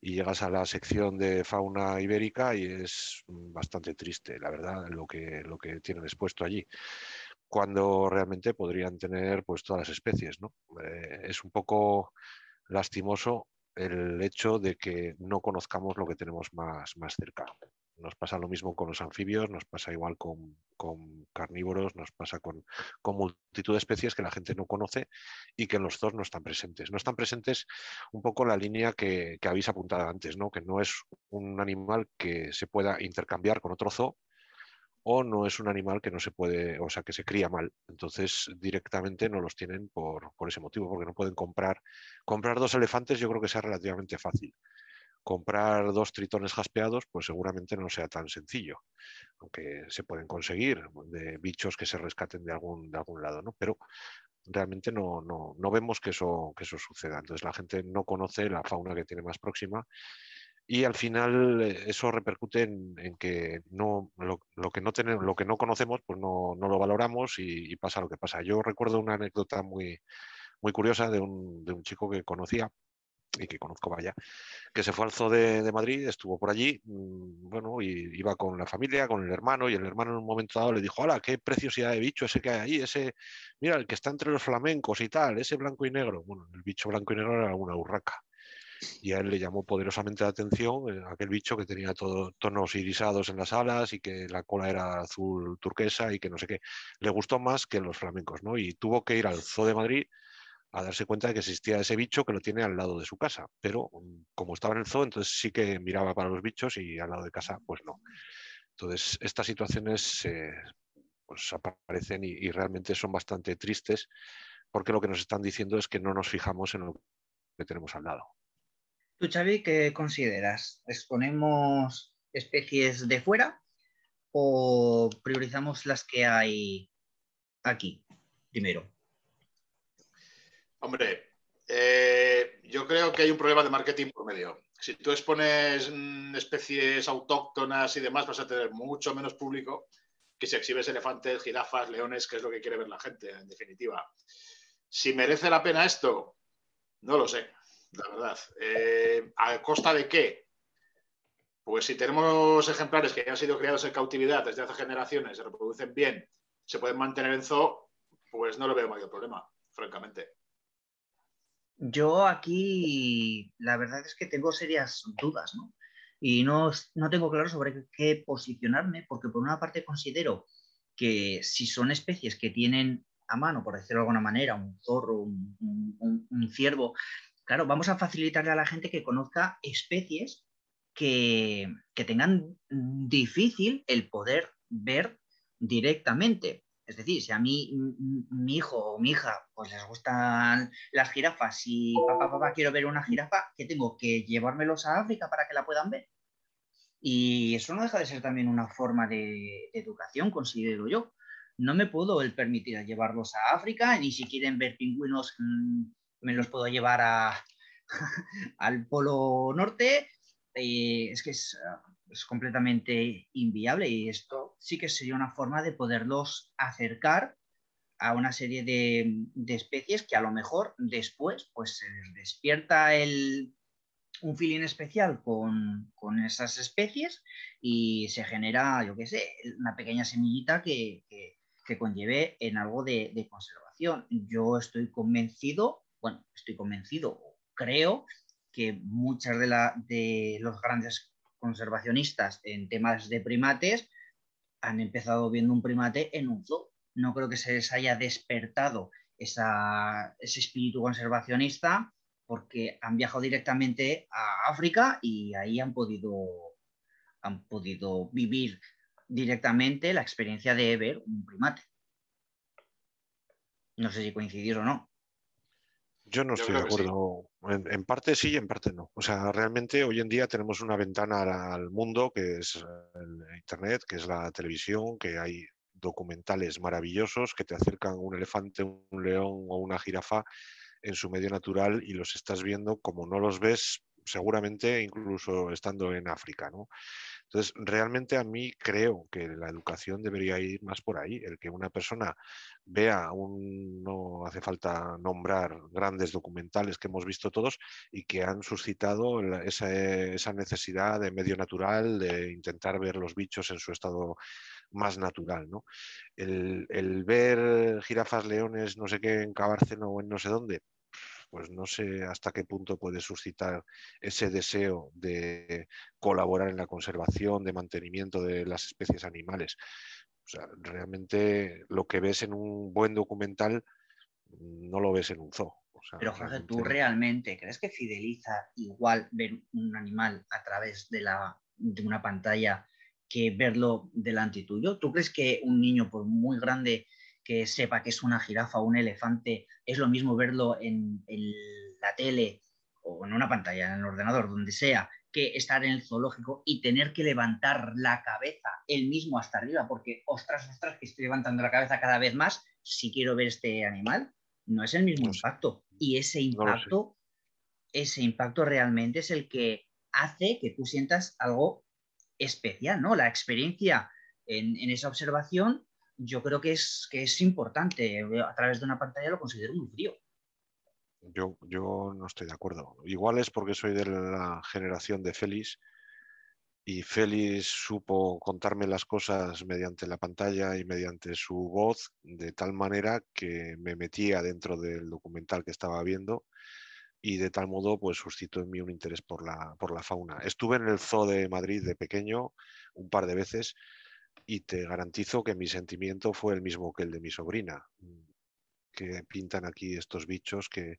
y llegas a la sección de fauna ibérica y es bastante triste, la verdad, lo que, lo que tienen expuesto allí cuando realmente podrían tener pues todas las especies, ¿no? Eh, es un poco lastimoso el hecho de que no conozcamos lo que tenemos más, más cerca. Nos pasa lo mismo con los anfibios, nos pasa igual con, carnívoros, nos pasa con, multitud de especies que la gente no conoce y que en los zoos no están presentes. No están presentes un poco la línea que, que habéis apuntado antes, ¿no? que no es un animal que se pueda intercambiar con otro zoo, o no es un animal que no se puede, o sea, que se cría mal. Entonces, directamente no los tienen por, por, ese motivo, porque no pueden comprar. Comprar dos elefantes yo creo que sea relativamente fácil. Comprar dos tritones jaspeados, pues seguramente no sea tan sencillo, aunque se pueden conseguir de bichos que se rescaten de algún, de algún lado, ¿no? Pero realmente no, no, no vemos que eso, que eso suceda. Entonces la gente no conoce la fauna que tiene más próxima y al final eh, eso repercute en, que no, lo, que no tenemos, lo que no conocemos, pues no, lo valoramos y, pasa lo que pasa. Yo recuerdo una anécdota muy, muy curiosa de un, de un chico que conocía y que conozco vaya, que se fue al zoo de, Madrid, estuvo por allí, mm, bueno, y iba con la familia, con el hermano, y el hermano en un momento dado le dijo, hola, qué preciosidad de bicho ese que hay ahí, ese, mira, el que está entre los flamencos y tal, ese blanco y negro. Bueno, el bicho blanco y negro era una urraca y a él le llamó poderosamente la atención eh, aquel bicho que tenía todo, tonos irisados en las alas y que la cola era azul turquesa y que no sé qué. Le gustó más que los flamencos, ¿no? Y tuvo que ir al Zoo de Madrid a darse cuenta de que existía ese bicho que lo tiene al lado de su casa. Pero mm, como estaba en el zoo, entonces sí que miraba para los bichos y al lado de casa, pues no. Entonces, estas situaciones pues aparecen y, y realmente son bastante tristes porque lo que nos están diciendo es que no nos fijamos en lo que tenemos al lado. ¿Tú, Xavi, qué consideras? ¿Exponemos especies de fuera o priorizamos las que hay aquí primero? Hombre, eh, yo creo que hay un problema de marketing por medio. Si tú expones mm, especies autóctonas y demás, vas a tener mucho menos público que si exhibes elefantes, jirafas, leones, que es lo que quiere ver la gente, en definitiva. Si merece la pena esto, no lo sé la verdad. Eh, ¿A costa de qué? Pues si tenemos ejemplares que han sido criados en cautividad desde hace generaciones, se reproducen bien, se pueden mantener en zoo, pues no lo veo mayor problema, francamente. Yo aquí la verdad es que tengo serias dudas. Y no, no tengo claro sobre qué posicionarme, porque por una parte considero que si son especies que tienen a mano, por decirlo de alguna manera, un zorro, un ciervo, claro, vamos a facilitarle a la gente que conozca especies que, tengan difícil el poder ver directamente. Es decir, si a mí mi hijo o mi hija pues les gustan las jirafas y papá, papá, quiero ver una jirafa, ¿qué tengo? ¿Que llevármelos a África para que la puedan ver? Y eso no deja de ser también una forma de, educación, considero yo. No me puedo el permitir llevarlos a África, ni si quieren ver pingüinos mm, me los puedo llevar al Polo Norte. es que es, completamente inviable y esto sí que sería una forma de poderlos acercar a una serie de, especies que a lo mejor después pues se les despierta un feeling especial con, esas especies y se genera, yo qué sé, una pequeña semillita que, conlleve en algo de, de, conservación. Yo estoy convencido bueno, estoy convencido, creo que muchas de, los grandes conservacionistas en temas de primates han empezado viendo un primate en un zoo. No creo que se les haya despertado ese espíritu conservacionista porque han viajado directamente a África y ahí han podido, vivir directamente la experiencia de ver un primate. No sé si coincidir o no. Yo no estoy de acuerdo. En, parte sí y en parte no. O sea, realmente hoy en día tenemos una ventana al mundo que es el Internet, que es la televisión, que hay documentales maravillosos que te acercan un elefante, un león o una jirafa en su medio natural y los estás viendo como no los ves seguramente incluso estando en África, ¿no? Entonces, realmente a mí creo que la educación debería ir más por ahí, el que una persona vea, un, no hace falta nombrar grandes documentales que hemos visto todos y que han suscitado esa, necesidad de medio natural, de intentar ver los bichos en su estado más natural. ¿no? El, el, ver jirafas, leones, no sé qué, en Cabárceno o en no sé dónde, pues no sé hasta qué punto puede suscitar ese deseo de colaborar en la conservación, de mantenimiento de las especies animales. O sea, realmente lo que ves en un buen documental no lo ves en un zoo. Pero Jorge, ¿tú realmente crees que fideliza igual ver un animal a través de, la, de una pantalla que verlo delante tuyo? ¿Tú crees que un niño, por muy grande que sepa que es una jirafa o un elefante, es lo mismo verlo en, la tele o en una pantalla, en el ordenador, donde sea, que estar en el zoológico y tener que levantar la cabeza él mismo hasta arriba, porque ostras, ostras, que estoy levantando la cabeza cada vez más si quiero ver este animal. No es el mismo impacto. Y ese impacto, ese impacto realmente es el que hace que tú sientas algo especial, ¿no? La experiencia en, en esa observación yo creo que es, que es importante. A través de una pantalla lo considero muy frío. Yo, yo no estoy de acuerdo. Igual es porque soy de la generación de Félix y Félix supo contarme las cosas mediante la pantalla y mediante su voz de tal manera que me metía dentro del documental que estaba viendo y de tal modo pues suscitó en mí un interés por la, por la fauna. Estuve en el Zoo de Madrid de pequeño un par de veces y te garantizo que mi sentimiento fue el mismo que el de mi sobrina, que pintan aquí estos bichos que,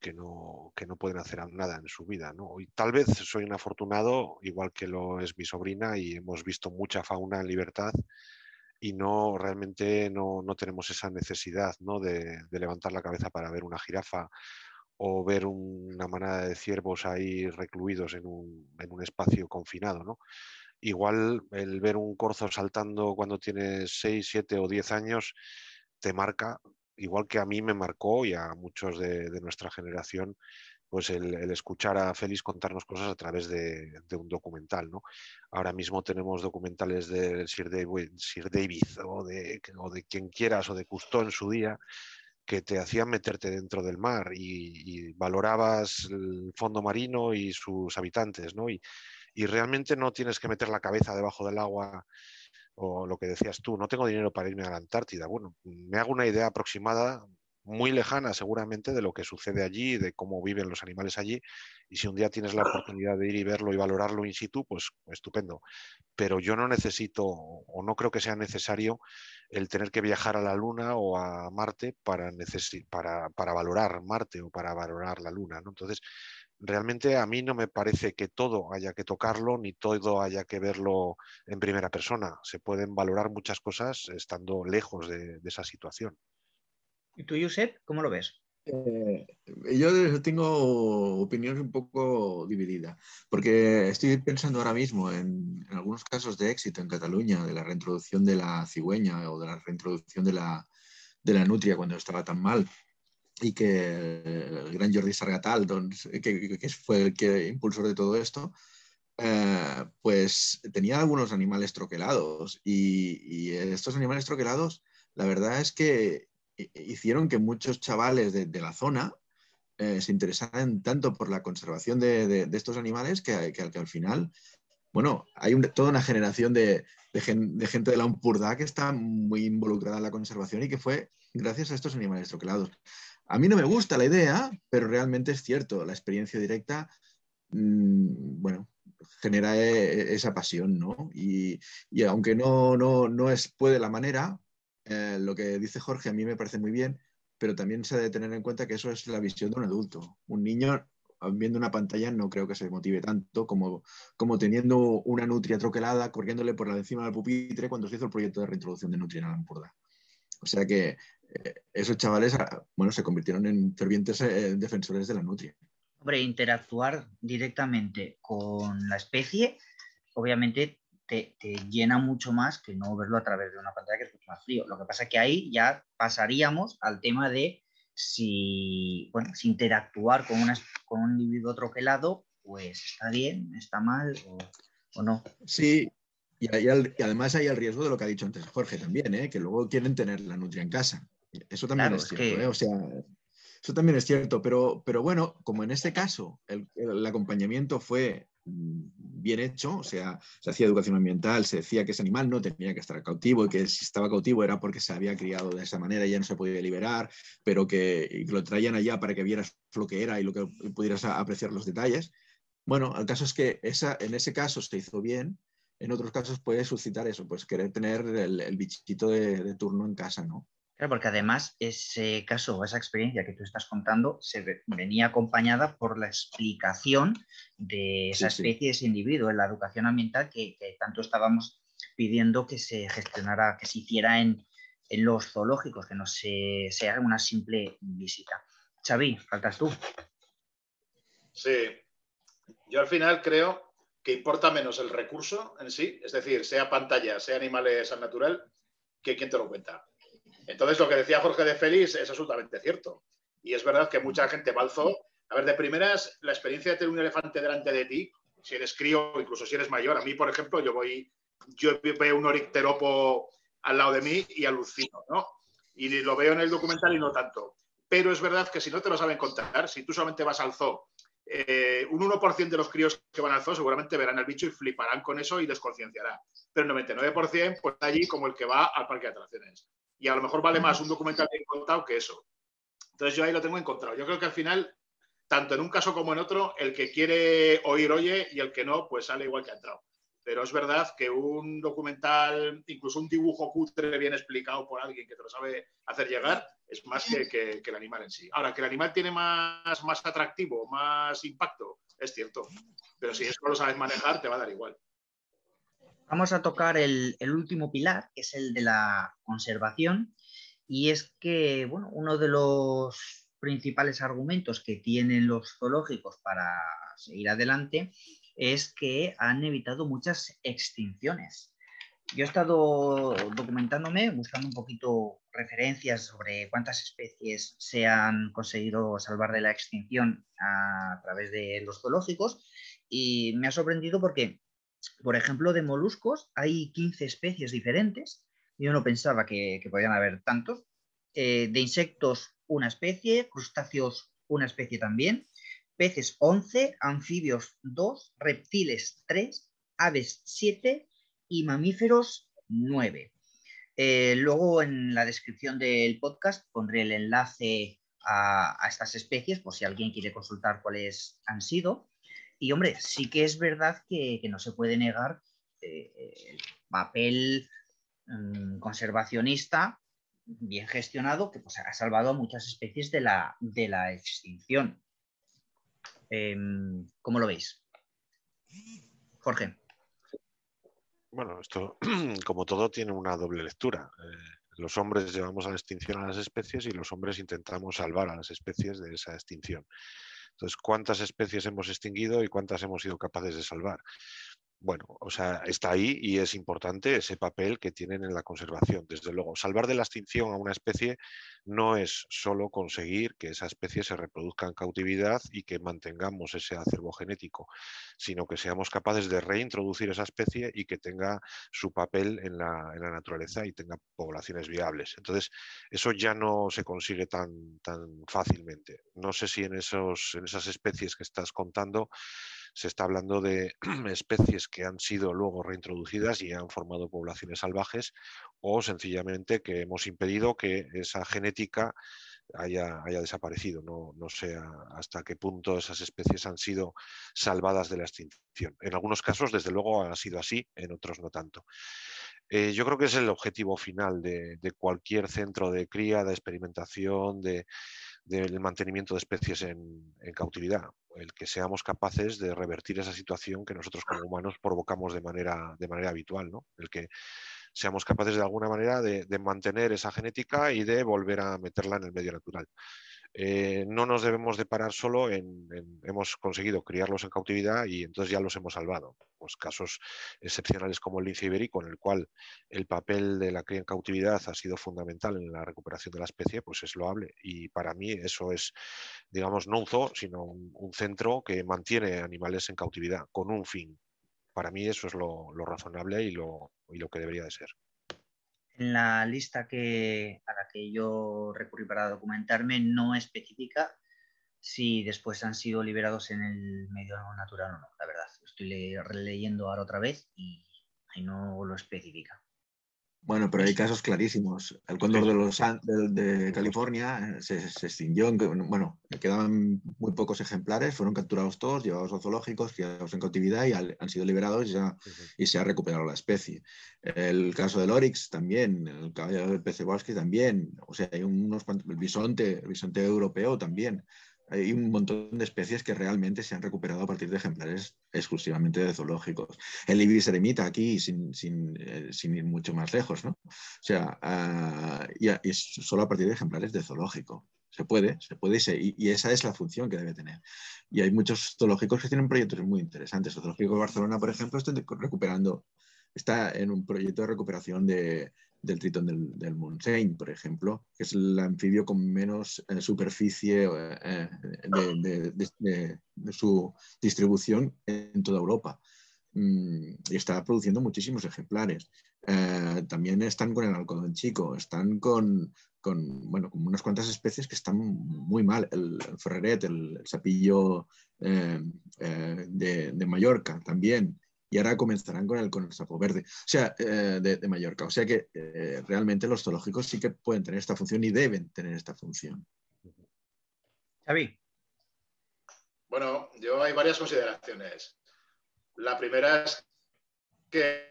que, no, que no pueden hacer nada en su vida. ¿no? Y tal vez soy un afortunado, igual que lo es mi sobrina, y hemos visto mucha fauna en libertad y no realmente no, no tenemos esa necesidad ¿no? de, de, levantar la cabeza para ver una jirafa o ver una manada de ciervos ahí recluidos en un, en un espacio confinado. ¿no? Igual el ver un corzo saltando cuando tienes 6, 7 o 10 años te marca, igual que a mí me marcó y a muchos de, nuestra generación, pues el, escuchar a Félix contarnos cosas a través de, un documental. ¿no? Ahora mismo tenemos documentales de Sir David, Sir David o, de, o de quien quieras o de Cousteau en su día que te hacían meterte dentro del mar y, y valorabas el fondo marino y sus habitantes, ¿no? Y, y realmente no tienes que meter la cabeza debajo del agua o lo que decías tú, no tengo dinero para irme a la Antártida. Bueno, me hago una idea aproximada, muy lejana seguramente, de lo que sucede allí, de cómo viven los animales allí. Y si un día tienes la oportunidad de ir y verlo y valorarlo in situ, pues estupendo. Pero yo no necesito o no creo que sea necesario el tener que viajar a la Luna o a Marte para, para, para valorar Marte o para valorar la Luna. ¿no? Entonces, realmente a mí no me parece que todo haya que tocarlo ni todo haya que verlo en primera persona. Se pueden valorar muchas cosas estando lejos de, esa situación. ¿Y tú, Josep, cómo lo ves? Eh, yo tengo opiniones un poco divididas, porque estoy pensando ahora mismo en, algunos casos de éxito en Cataluña, de la reintroducción de la cigüeña o de la reintroducción de la, de la nutria cuando estaba tan mal y que el gran Jordi Sargatal, que, que, fue el que impulsor de todo esto, eh, pues tenía algunos animales troquelados y, estos animales troquelados, la verdad es que hicieron que muchos chavales de, la zona eh, se interesaran tanto por la conservación de, estos animales que, que, al final, bueno, hay toda una generación de, gente de la Umpurda que está muy involucrada en la conservación y que fue gracias a estos animales troquelados. A mí no me gusta la idea, pero realmente es cierto. La experiencia directa, mm, bueno, genera eh, esa pasión, ¿no? Y, aunque no, no, no es puede la manera, eh, lo que dice Jorge a mí me parece muy bien, pero también se debe tener en cuenta que eso es la visión de un adulto. Un niño viendo una pantalla no creo que se motive tanto como, como teniendo una nutria troquelada corriéndole por encima del pupitre cuando se hizo el proyecto de reintroducción de nutria en Alampurda. O sea que eh, esos chavales ah, bueno, se convirtieron en fervientes defensores de la nutria. Hombre, interactuar directamente con la especie, obviamente te, llena mucho más que no verlo a través de una pantalla que es mucho más frío. Lo que pasa es que ahí ya pasaríamos al tema de si, bueno, si interactuar con, con un individuo troquelado, pues está bien, está mal o, no. Sí, y, además hay el riesgo de lo que ha dicho antes Jorge también, ¿eh? que luego quieren tener la nutria en casa. Eso también es cierto, ¿eh? o sea, eso también es cierto, pero, pero bueno, como en este caso el, acompañamiento fue mm, bien hecho, o sea, se hacía educación ambiental, se decía que ese animal no tenía que estar cautivo y que si estaba cautivo era porque se había criado de esa manera y ya no se podía liberar, pero que, lo traían allá para que vieras lo que era y lo que pudieras apreciar los detalles. Bueno, el caso es que esa, en ese caso se hizo bien, en otros casos puede suscitar eso, pues querer tener el, bichito de, de turno en casa, ¿no? Porque además ese caso o esa experiencia que tú estás contando se venía acompañada por la explicación de esa especie, de ese individuo, en la educación ambiental que, tanto estábamos pidiendo que se gestionara, que se hiciera en, los zoológicos, que no se, se, haga una simple visita. Xavi, faltas tú. Sí, yo al final creo que importa menos el recurso en sí, es decir, sea pantalla, sea animales al natural, que quien te lo cuenta. Entonces, lo que decía Jorge de Félix es absolutamente cierto. Y es verdad que mucha gente va A ver, de primeras, la experiencia de tener un elefante delante de ti, si eres crío incluso si eres mayor, a mí, por ejemplo, yo voy, yo veo un oricteropo al lado de mí y alucino, ¿no? Y lo veo en el documental y no tanto. Pero es verdad que si no te lo saben contar, si tú solamente vas al zoo, eh, un 1% de los críos que van al zoo seguramente verán el bicho y fliparán con eso y les concienciará. Pero el 99% pues allí como el que va al parque de atracciones y a lo mejor vale más un documental bien contado que eso. Entonces yo ahí lo tengo encontrado. Yo creo que al final, tanto en un caso como en otro, el que quiere oír oye y el que no, pues sale igual que ha entrado. Pero es verdad que un documental, incluso un dibujo cutre bien explicado por alguien que te lo sabe hacer llegar, es más que, el animal en sí. Ahora, que el animal tiene más, más atractivo, más impacto, es cierto. Pero si eso lo sabes manejar, te va a dar igual. Vamos a tocar el, último pilar, que es el de la conservación, y es que, bueno, uno de los principales argumentos que tienen los zoológicos para seguir adelante es que han evitado muchas extinciones. Yo he estado documentándome, buscando un poquito referencias sobre cuántas especies se han conseguido salvar de la extinción a través de los zoológicos y me ha sorprendido porque por ejemplo, de moluscos hay 15 especies diferentes. Yo no pensaba que, podían haber tantos. Eh, de insectos, una especie, crustáceos, una especie también, peces 11, anfibios 2, reptiles 3, aves 7 y mamíferos 9. Eh, luego en la descripción del podcast pondré el enlace a, a, estas especies por si alguien quiere consultar cuáles han sido. Y hombre, sí que es verdad que, no se puede negar eh, el papel mm, conservacionista bien gestionado que pues, ha salvado a muchas especies de la, de la extinción. Em, ¿Cómo lo veis? Jorge. Bueno, esto, como todo, tiene una doble lectura. Eh, los hombres llevamos a la extinción a las especies y los hombres intentamos salvar a las especies de esa extinción. Entonces, ¿cuántas especies hemos extinguido y cuántas hemos sido capaces de salvar? Bueno, o sea, está ahí y es importante ese papel que tienen en la conservación. Desde luego, salvar de la extinción a una especie no es solo conseguir que esa especie se reproduzca en cautividad y que mantengamos ese acervo genético, sino que seamos capaces de reintroducir esa especie y que tenga su papel en la, naturaleza y tenga poblaciones viables. Entonces, eso ya no se consigue tan, tan fácilmente. No sé si en, esos, en esas especies que estás contando se está hablando de especies que han sido luego reintroducidas y han formado poblaciones salvajes o sencillamente que hemos impedido que esa genética haya, desaparecido. No, no, sé hasta qué punto esas especies han sido salvadas de la extinción. En algunos casos, desde luego, ha sido así, en otros no tanto. Eh, yo creo que es el objetivo final de, cualquier centro de cría, de experimentación, de, del mantenimiento de especies en, cautividad, el que seamos capaces de revertir esa situación que nosotros como humanos provocamos de manera, de manera habitual, ¿no? el que seamos capaces de alguna manera de, mantener esa genética y de volver a meterla en el medio natural. Eh, no nos debemos de parar solo en, hemos conseguido criarlos en cautividad y entonces ya los hemos salvado. Pues casos excepcionales como el lince ibérico, en el cual el papel de la cría en cautividad ha sido fundamental en la recuperación de la especie, pues es loable. Y para mí eso es, digamos, no un zoo, sino un centro que mantiene animales en cautividad con un fin, para mí eso es lo, razonable y lo, lo, que debería de ser. En la lista que, a la que yo recurrí para documentarme no especifica si después han sido liberados en el medio natural o no, la verdad. Estoy releyendo ahora otra vez y ahí no lo especifica. Bueno, pero hay casos clarísimos. El cóndor de, los, de, California eh, se, extinguió. bueno, quedaban muy pocos ejemplares, fueron capturados todos, llevados a zoológicos, criados en cautividad y han sido liberados y se, ha, recuperado la especie. El caso del Oryx también, el caballo del pez bosque también. O sea, hay unos el bisonte, el bisonte europeo también hay un montón de especies que realmente se han recuperado a partir de ejemplares exclusivamente de zoológicos. El ibis eremita aquí, sin, eh, sin, ir mucho más lejos, ¿no? O sea, uh, y, solo a partir de ejemplares de zoológico. Se puede, se puede y, y, esa es la función que debe tener. Y hay muchos zoológicos que tienen proyectos muy interesantes. El zoológico de Barcelona, por ejemplo, está recuperando, está en un proyecto de recuperación de, del tritón del, del Montseny, por ejemplo, que es el anfibio con menos eh, superficie eh, de, su distribución en toda Europa. Mm, y está produciendo muchísimos ejemplares. Eh, también están con el algodón chico, están con, bueno, con unas cuantas especies que están muy mal. El, ferreret, el, sapillo de, Mallorca también y ahora comenzarán con el, con el sapo verde, o sea, eh, de, Mallorca. O sea que eh, realmente los zoológicos sí que pueden tener esta función y deben tener esta función. Xavi. Bueno, yo hay varias consideraciones. La primera es que...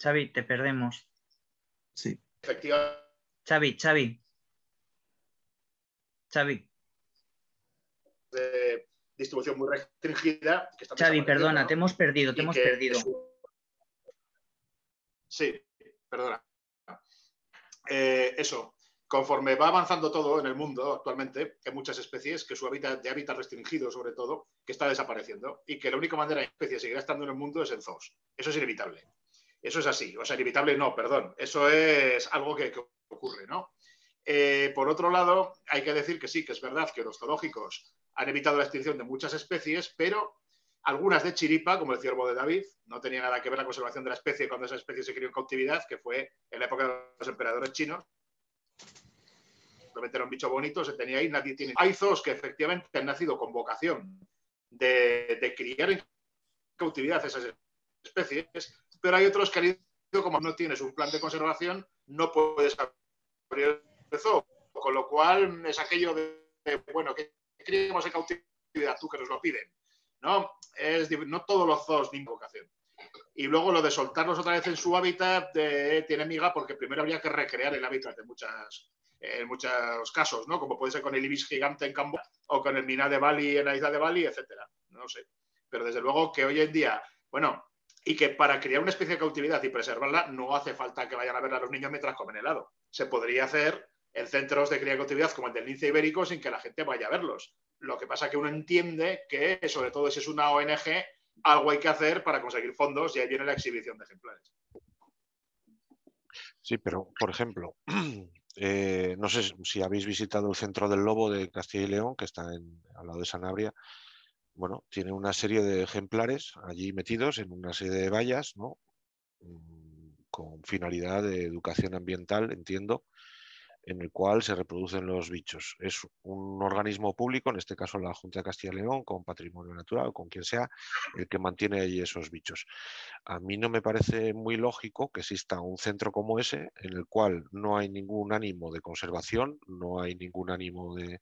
Xavi, te perdemos. Sí. Efectivamente. Xavi, Xavi. Xavi distribución muy restringida. Que Xavi, perdona, te hemos perdido, te hemos perdido. Sí, perdona. Eh, eso, conforme va avanzando todo en el mundo actualmente, hay muchas especies que su hábitat de hábitat restringido, sobre todo, que está desapareciendo y que la única manera de que especie seguirá estando en el mundo es en zoos. Eso es inevitable. Eso es así. O sea, inevitable no, perdón. Eso es algo que, ocurre, ¿no? Eh, por otro lado, hay que decir que sí, que es verdad que los zoológicos han evitado la extinción de muchas especies, pero algunas de chiripa, como el ciervo de David, no tenía nada que ver la conservación de la especie cuando esa especie se crió en cautividad, que fue en la época de los emperadores chinos. Simplemente era un bicho bonito, se tenía ahí, nadie tiene. Hay zoos que efectivamente han nacido con vocación de, criar en cautividad esas especies, pero hay otros que han ido, como no tienes un plan de conservación, no puedes abrir el zoo. Con lo cual es aquello de, bueno, que criemos en cautividad, tú que nos lo piden. ¿no? Es, no todos los zoos tienen vocación. Y luego lo de soltarlos otra vez en su hábitat tiene miga porque primero habría que recrear el hábitat de muchas, en muchos casos, ¿no? Como puede ser con el ibis gigante en Camboya o con el mina de Bali en la isla de Bali, etcétera. No sé. Pero desde luego que hoy en día, bueno, y que para criar una especie de cautividad y preservarla no hace falta que vayan a ver a los niños mientras comen helado. Se podría hacer en centros de cautividad como el del lince ibérico sin que la gente vaya a verlos. Lo que pasa es que uno entiende que, sobre todo si es una ONG, algo hay que hacer para conseguir fondos y ahí viene la exhibición de ejemplares. Sí, pero, por ejemplo, eh, no sé si habéis visitado el Centro del Lobo de Castilla y León, que está en, al lado de Sanabria. Bueno, tiene una serie de ejemplares allí metidos en una serie de vallas, ¿no? Mm, con finalidad de educación ambiental, entiendo, en el cual se reproducen los bichos. Es un organismo público, en este caso la Junta de Castilla y León, con patrimonio natural, con quien sea, el que mantiene ahí esos bichos. A mí no me parece muy lógico que exista un centro como ese, en el cual no hay ningún ánimo de conservación, no hay ningún ánimo de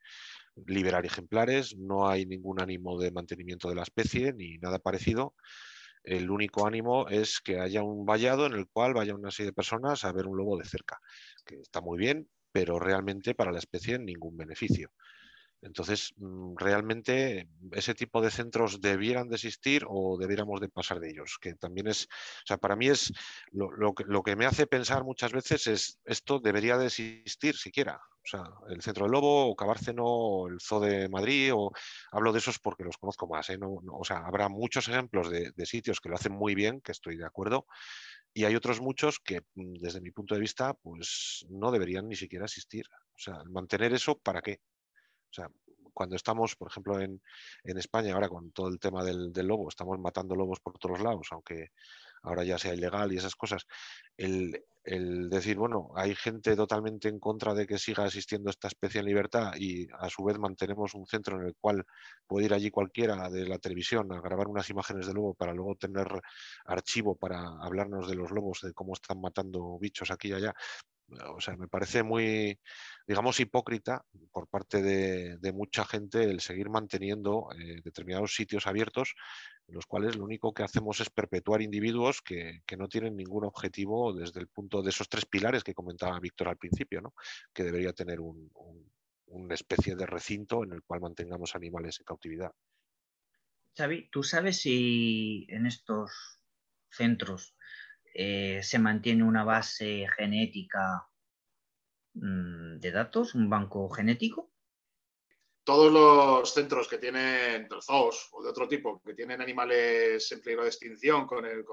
liberar ejemplares, no hay ningún ánimo de mantenimiento de la especie, ni nada parecido el único ánimo es que haya un vallado en el cual vaya una serie de personas a ver un lobo de cerca, que está muy bien, pero realmente para la especie ningún beneficio. Entonces, mm, realmente ese tipo de centros debieran de existir o debiéramos de pasar de ellos, que también es, o sea, para mí es lo, que, lo que me hace pensar muchas veces es esto debería de existir siquiera. O sea, el Centro del Lobo, o Cabárceno, o el Zoo de Madrid, o hablo de esos porque los conozco más. ¿eh? o sea, habrá muchos ejemplos de, de sitios que lo hacen muy bien, que estoy de acuerdo, y hay otros muchos que, mm, desde mi punto de vista, pues no deberían ni siquiera existir. O sea, mantener eso, ¿para qué? O sea, cuando estamos, por ejemplo, en, España, ahora con todo el tema del, lobo, estamos matando lobos por todos lados, aunque ahora ya sea ilegal y esas cosas, el, decir, bueno, hay gente totalmente en contra de que siga existiendo esta especie en libertad y a su vez mantenemos un centro en el cual puede ir allí cualquiera de la televisión a grabar unas imágenes de lobo para luego tener archivo para hablarnos de los lobos, de cómo están matando bichos aquí y allá. O sea, me parece muy, digamos, hipócrita por parte de, mucha gente el seguir manteniendo eh, determinados sitios abiertos en los cuales lo único que hacemos es perpetuar individuos que, no tienen ningún objetivo desde el punto de esos tres pilares que comentaba Víctor al principio, ¿no? que debería tener una especie de recinto en el cual mantengamos animales en cautividad. Xavi, ¿tú sabes si en estos centros eh, se mantiene una base genética mm, de datos, un banco genético? todos los centros que tienen zoos o de otro tipo, que tienen animales en peligro de extinción con el,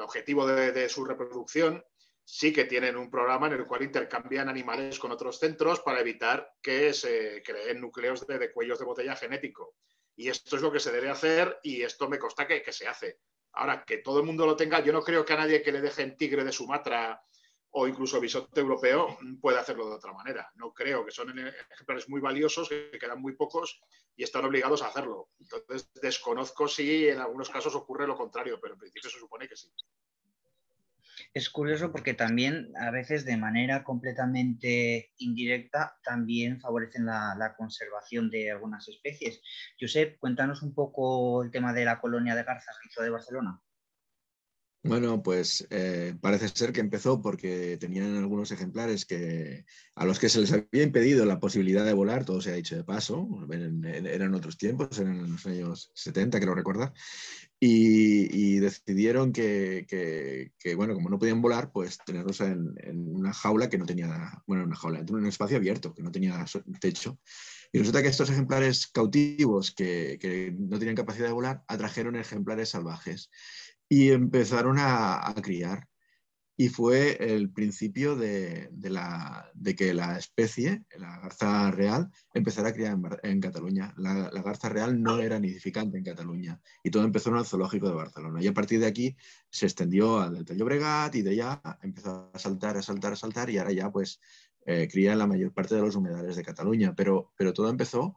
objetivo de, su reproducción, sí que tienen un programa en el cual intercambian animales con otros centros para evitar que se creen núcleos de, cuellos de botella genético. Y esto es lo que se debe hacer y esto me consta que, se hace. Ahora, que todo el mundo lo tenga, yo no creo que a nadie que le dejen tigre de Sumatra o incluso bisonte europeo puede hacerlo de otra manera. No creo que son ejemplares muy valiosos, que quedan muy pocos y están obligados a hacerlo. Entonces, desconozco si en algunos casos ocurre lo contrario, pero en principio se supone que sí. Es curioso porque también a veces de manera completamente indirecta también favorecen la, conservación de algunas especies. Josep, cuéntanos un poco el tema de la colonia de garzas de Barcelona. Bueno, pues eh, parece ser que empezó porque tenían algunos ejemplares que, a los que se les había impedido la posibilidad de volar, todo se ha dicho de paso, eran, otros tiempos, eran los años 70, creo recordar, y, decidieron que, bueno, como no podían volar, pues tenerlos en, una jaula que no tenía, bueno, una jaula, en un espacio abierto, que no tenía techo. Y resulta que estos ejemplares cautivos que no tenían capacidad de volar atrajeron ejemplares salvajes y empezaron a, criar. Y fue el principio de, de, que la especie, la garza real, empezara a criar en, Cataluña. La, garza real no era nidificante en Cataluña y todo empezó en el zoológico de Barcelona. Y a partir de aquí se extendió al Delta Llobregat y de allá empezó a saltar, a saltar, a saltar y ahora ya pues eh, cría en la mayor parte de los humedales de Cataluña. Pero, pero todo empezó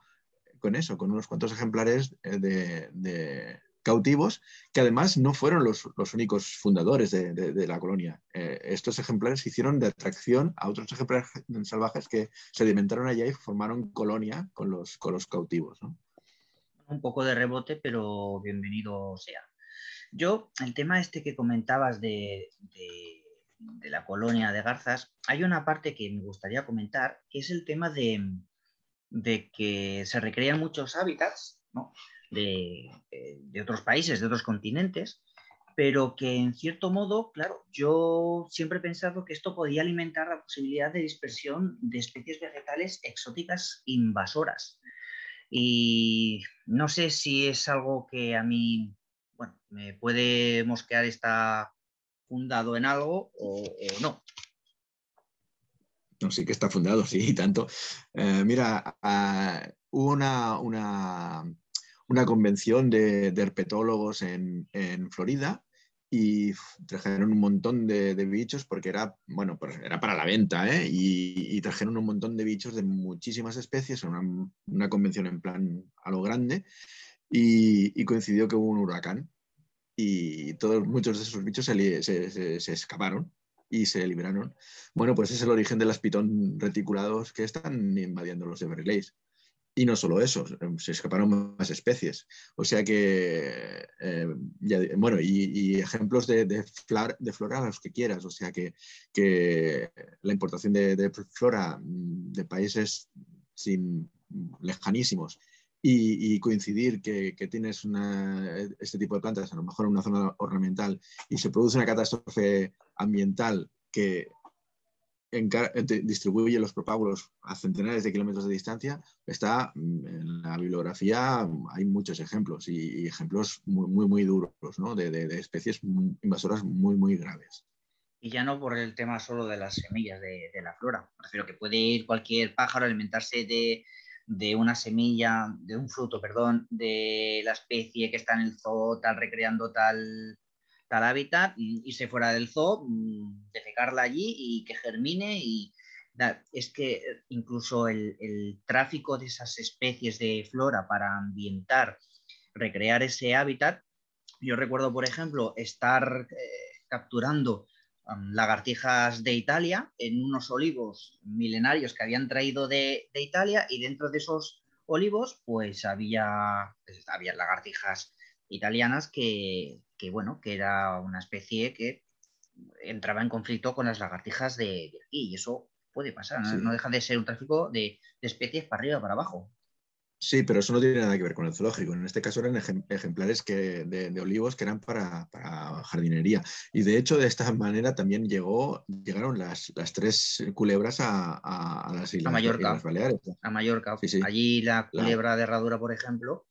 con eso, con unos cuantos ejemplares eh, de cautivos, que además no fueron los, únicos fundadores de, la colonia. Eh, estos ejemplares se hicieron de atracción a otros ejemplares salvajes que se alimentaron allá y formaron colonia con los, con los cautivos. Un poco de rebote, pero bienvenido sea. Yo, el tema este que comentabas de, de la colonia de garzas, hay una parte que me gustaría comentar, que es el tema de, de que se recrean muchos hábitats, ¿no? Eh, de, otros países, de otros continentes, pero que en cierto modo, claro, yo siempre he pensado que esto podía alimentar la posibilidad de dispersión de especies vegetales exóticas invasoras. Y no sé si es algo que a mí, bueno, me puede mosquear, está fundado en algo o, no. No, sí que está fundado, sí, tanto. Eh, mira, ah, hubo una, una, una convención de, herpetólogos en, Florida y trajeron un montón de, bichos porque era, bueno, pues era para la venta, ¿eh? y, trajeron un montón de bichos de muchísimas especies, una, una convención en plan a lo grande, y, coincidió que hubo un huracán y todos, muchos de esos bichos se, se, se, escaparon y se liberaron. Bueno, pues es el origen de las pitón reticulados que están invadiendo los Everglades. Y no solo eso, se escaparon más especies. O sea que, eh, bueno, y, ejemplos de, de, de, flora los que quieras. O sea que, que la importación de, flora de países sin, lejanísimos y, coincidir que, tienes este tipo de plantas, a lo mejor en una zona ornamental, y se produce una catástrofe ambiental que distribuye los propágulos a centenares de kilómetros de distancia, está mm, en la bibliografía, hay muchos ejemplos y, ejemplos muy, muy, duros ¿no? de, de, especies invasoras muy, muy graves. Y ya no por el tema solo de las semillas de, de la flora, prefiero que puede ir cualquier pájaro a alimentarse de, de una semilla, de un fruto, perdón, de la especie que está en el zoo, tal, recreando tal, tal hábitat, y se fuera del zoo, mm, defecarla allí y que germine y es que incluso el, tráfico de esas especies de flora para ambientar, recrear ese hábitat, yo recuerdo, por ejemplo, estar eh, capturando lagartijas de Italia en unos olivos milenarios que habían traído de, Italia y dentro de esos olivos pues había, pues, había lagartijas italianas que, bueno, que era una especie que entraba en conflicto con las lagartijas de, aquí y eso puede pasar, no, deja de ser un tráfico de, de especies para arriba para abajo. Sí, pero eso no tiene nada que ver con el zoológico. En este caso eran ejemplares que, de, olivos que eran para, jardinería. Y de hecho, de esta manera también llegó, llegaron las, tres culebras a, las Islas Mallorca, Baleares. A Mallorca. Allí la culebra de herradura, por ejemplo.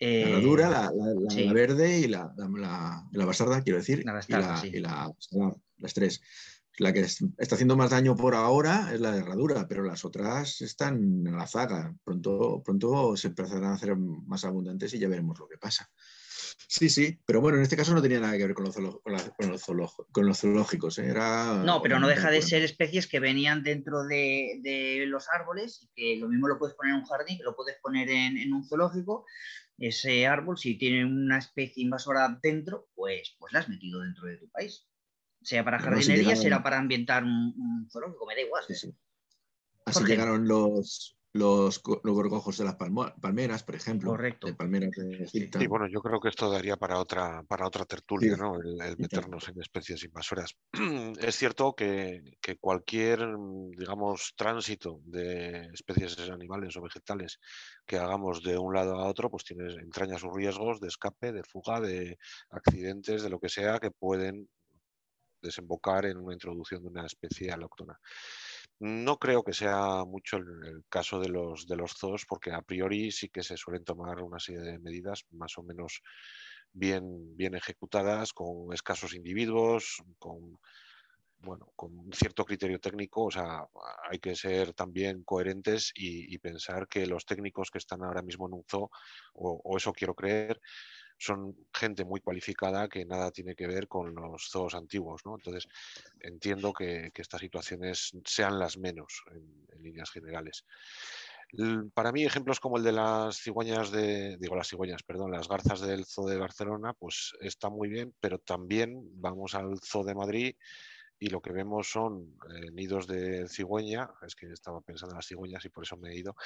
La herradura, la, verde y la, la, bastarda, quiero decir. y, las tres. La que está haciendo más daño por ahora es la de herradura, pero las otras están en la zaga. Pronto, pronto se empezarán a hacer más abundantes y ya veremos lo que pasa. Sí, sí, pero bueno, en este caso no tenía nada que ver con los, zoológicos. ¿eh? Era no, pero no deja de ser especies que venían dentro de, los árboles y que lo mismo lo puedes poner en un jardín, que lo puedes poner en, un zoológico. Ese árbol, si tiene una especie invasora dentro, pues, pues la has metido dentro de tu país. Sea para jardinería, será para ambientar un, zoológico, me da igual. Así llegaron los, los, los gorgojos de las palmeras, por ejemplo. Correcto. De palmeras Sí, bueno, yo creo que esto daría para otra, para otra tertulia, ¿no? El, meternos en especies invasoras. es cierto que, que, cualquier, digamos, tránsito de especies animales o vegetales que hagamos de un lado a otro, pues tiene, entraña sus riesgos de escape, de fuga, de accidentes, de lo que sea, que pueden desembocar en una introducción de una especie alóctona. No creo que sea mucho el, caso de los, de los zoos, porque a priori sí que se suelen tomar una serie de medidas más o menos bien, bien ejecutadas, con escasos individuos, con bueno, con cierto criterio técnico, o sea, hay que ser también coherentes y, pensar que los técnicos que están ahora mismo en un zoo, o eso quiero creer, son gente muy cualificada que nada tiene que ver con los zoos antiguos, ¿no? Entonces, entiendo que, estas situaciones sean las menos en, líneas generales. Para mí, ejemplos como el de las cigüeñas de, digo las cigüeñas, perdón, las garzas del Zoo de Barcelona, pues está muy bien, pero también vamos al Zoo de Madrid y lo que vemos son eh, nidos de cigüeña, es que estaba pensando en las cigüeñas y por eso me he ido,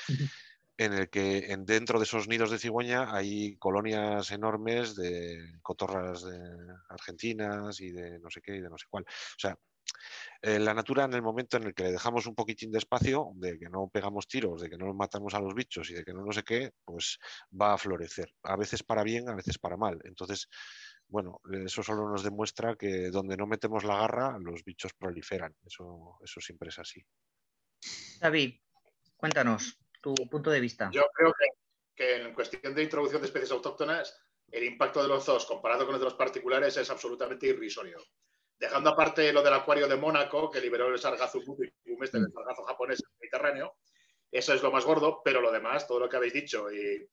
en el que en, dentro de esos nidos de cigüeña hay colonias enormes de cotorras de argentinas y de no sé qué y de no sé cuál. O sea, eh, la natura en el momento en el que le dejamos un poquitín de espacio, de que no pegamos tiros, de que no matamos a los bichos y de que no no sé qué, pues va a florecer. A veces para bien, a veces para mal. Entonces, bueno, eso solo nos demuestra que donde no metemos la garra, los bichos proliferan. Eso, eso siempre es así. David, cuéntanos tu punto de vista. Yo creo que, en cuestión de introducción de especies autóctonas, el impacto de los zoos comparado con el de los particulares es absolutamente irrisorio. Dejando aparte lo del acuario de Mónaco, que liberó el sargazo este, el sargazo japonés en el Mediterráneo, eso es lo más gordo, pero lo demás, todo lo que habéis dicho, y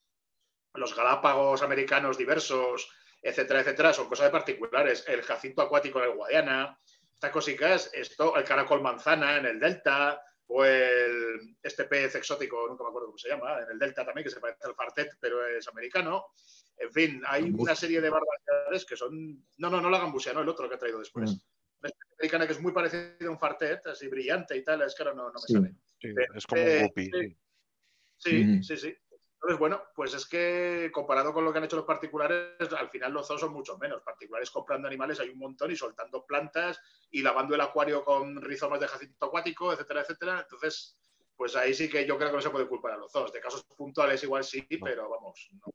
los galápagos americanos diversos, etcétera, etcétera, son cosas de particulares. El jacinto acuático en el Guadiana, estas cositas, esto, el caracol manzana en el Delta, o el, este pez exótico, nunca me acuerdo cómo se llama, en el Delta también, que se parece al fartet, pero es americano. En fin, hay una serie de barbaridades que son... No, no, no la gambusia, no, el otro que ha traído después. Mm. americana que es muy parecido a un fartet, así brillante y tal, es que ahora no, me sale. es como un eh, guppy. sí, sí, sí. Entonces, bueno, pues es que comparado con lo que han hecho los particulares, al final los zoos son mucho menos. Particulares comprando animales hay un montón y soltando plantas y lavando el acuario con rizomas de jacinto acuático, etcétera, etcétera. Entonces, pues ahí sí que yo creo que no se puede culpar a los zoos. De casos puntuales igual sí, pero vamos, no.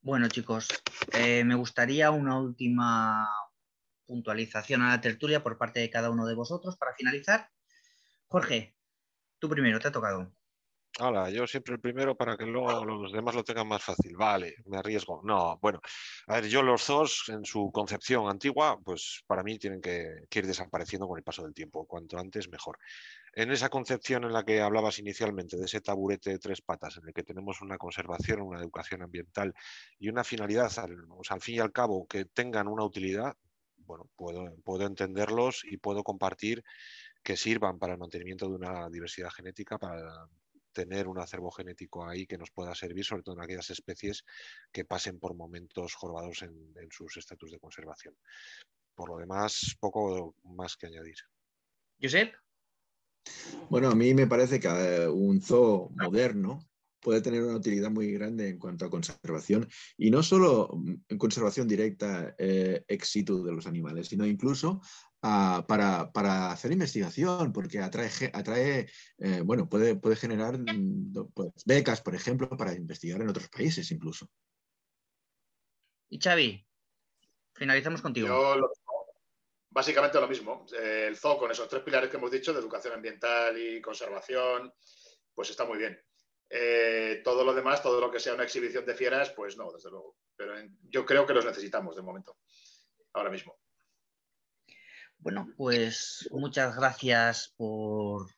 Bueno, chicos, eh, me gustaría una última puntualización a la tertulia por parte de cada uno de vosotros para finalizar. Jorge, tú primero, te ha tocado. Hola, yo siempre el primero para que luego los demás lo tengan más fácil. Vale, me arriesgo. No, bueno, a ver, yo los zoos en su concepción antigua, pues para mí tienen que, ir desapareciendo con el paso del tiempo. Cuanto antes, mejor. En esa concepción en la que hablabas inicialmente, de ese taburete de tres patas, en el que tenemos una conservación, una educación ambiental y una finalidad, al, fin y al cabo, que tengan una utilidad, bueno, puedo, puedo entenderlos y puedo compartir que sirvan para el mantenimiento de una diversidad genética, para tener un acervo genético ahí que nos pueda servir, sobre todo en aquellas especies que pasen por momentos jorobados en, sus estatus de conservación. Por lo demás, poco más que añadir. Josep. Bueno, a mí me parece que eh, un zoo moderno puede tener una utilidad muy grande en cuanto a conservación y no solo en conservación directa eh, ex situ de los animales, sino incluso para, hacer investigación, porque atrae, atrae eh, bueno, puede, puede generar mm, pues, becas, por ejemplo, para investigar en otros países incluso. Y Xavi, finalizamos contigo. Yo básicamente lo mismo. El zoo con esos tres pilares que hemos dicho, de educación ambiental y conservación, pues está muy bien. Eh, todo lo demás, todo lo que sea una exhibición de fieras, pues no, desde luego. Pero yo creo que los necesitamos de momento, ahora mismo. Bueno, pues muchas gracias por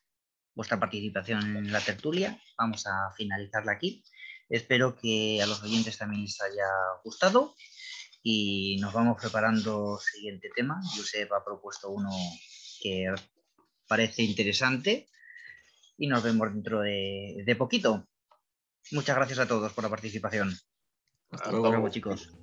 vuestra participación en la tertulia. Vamos a finalizarla aquí. Espero que a los oyentes también les haya gustado y nos vamos preparando el siguiente tema. Josep ha propuesto uno que parece interesante y nos vemos dentro de, poquito. Muchas gracias a todos por la participación. Hasta luego, chicos.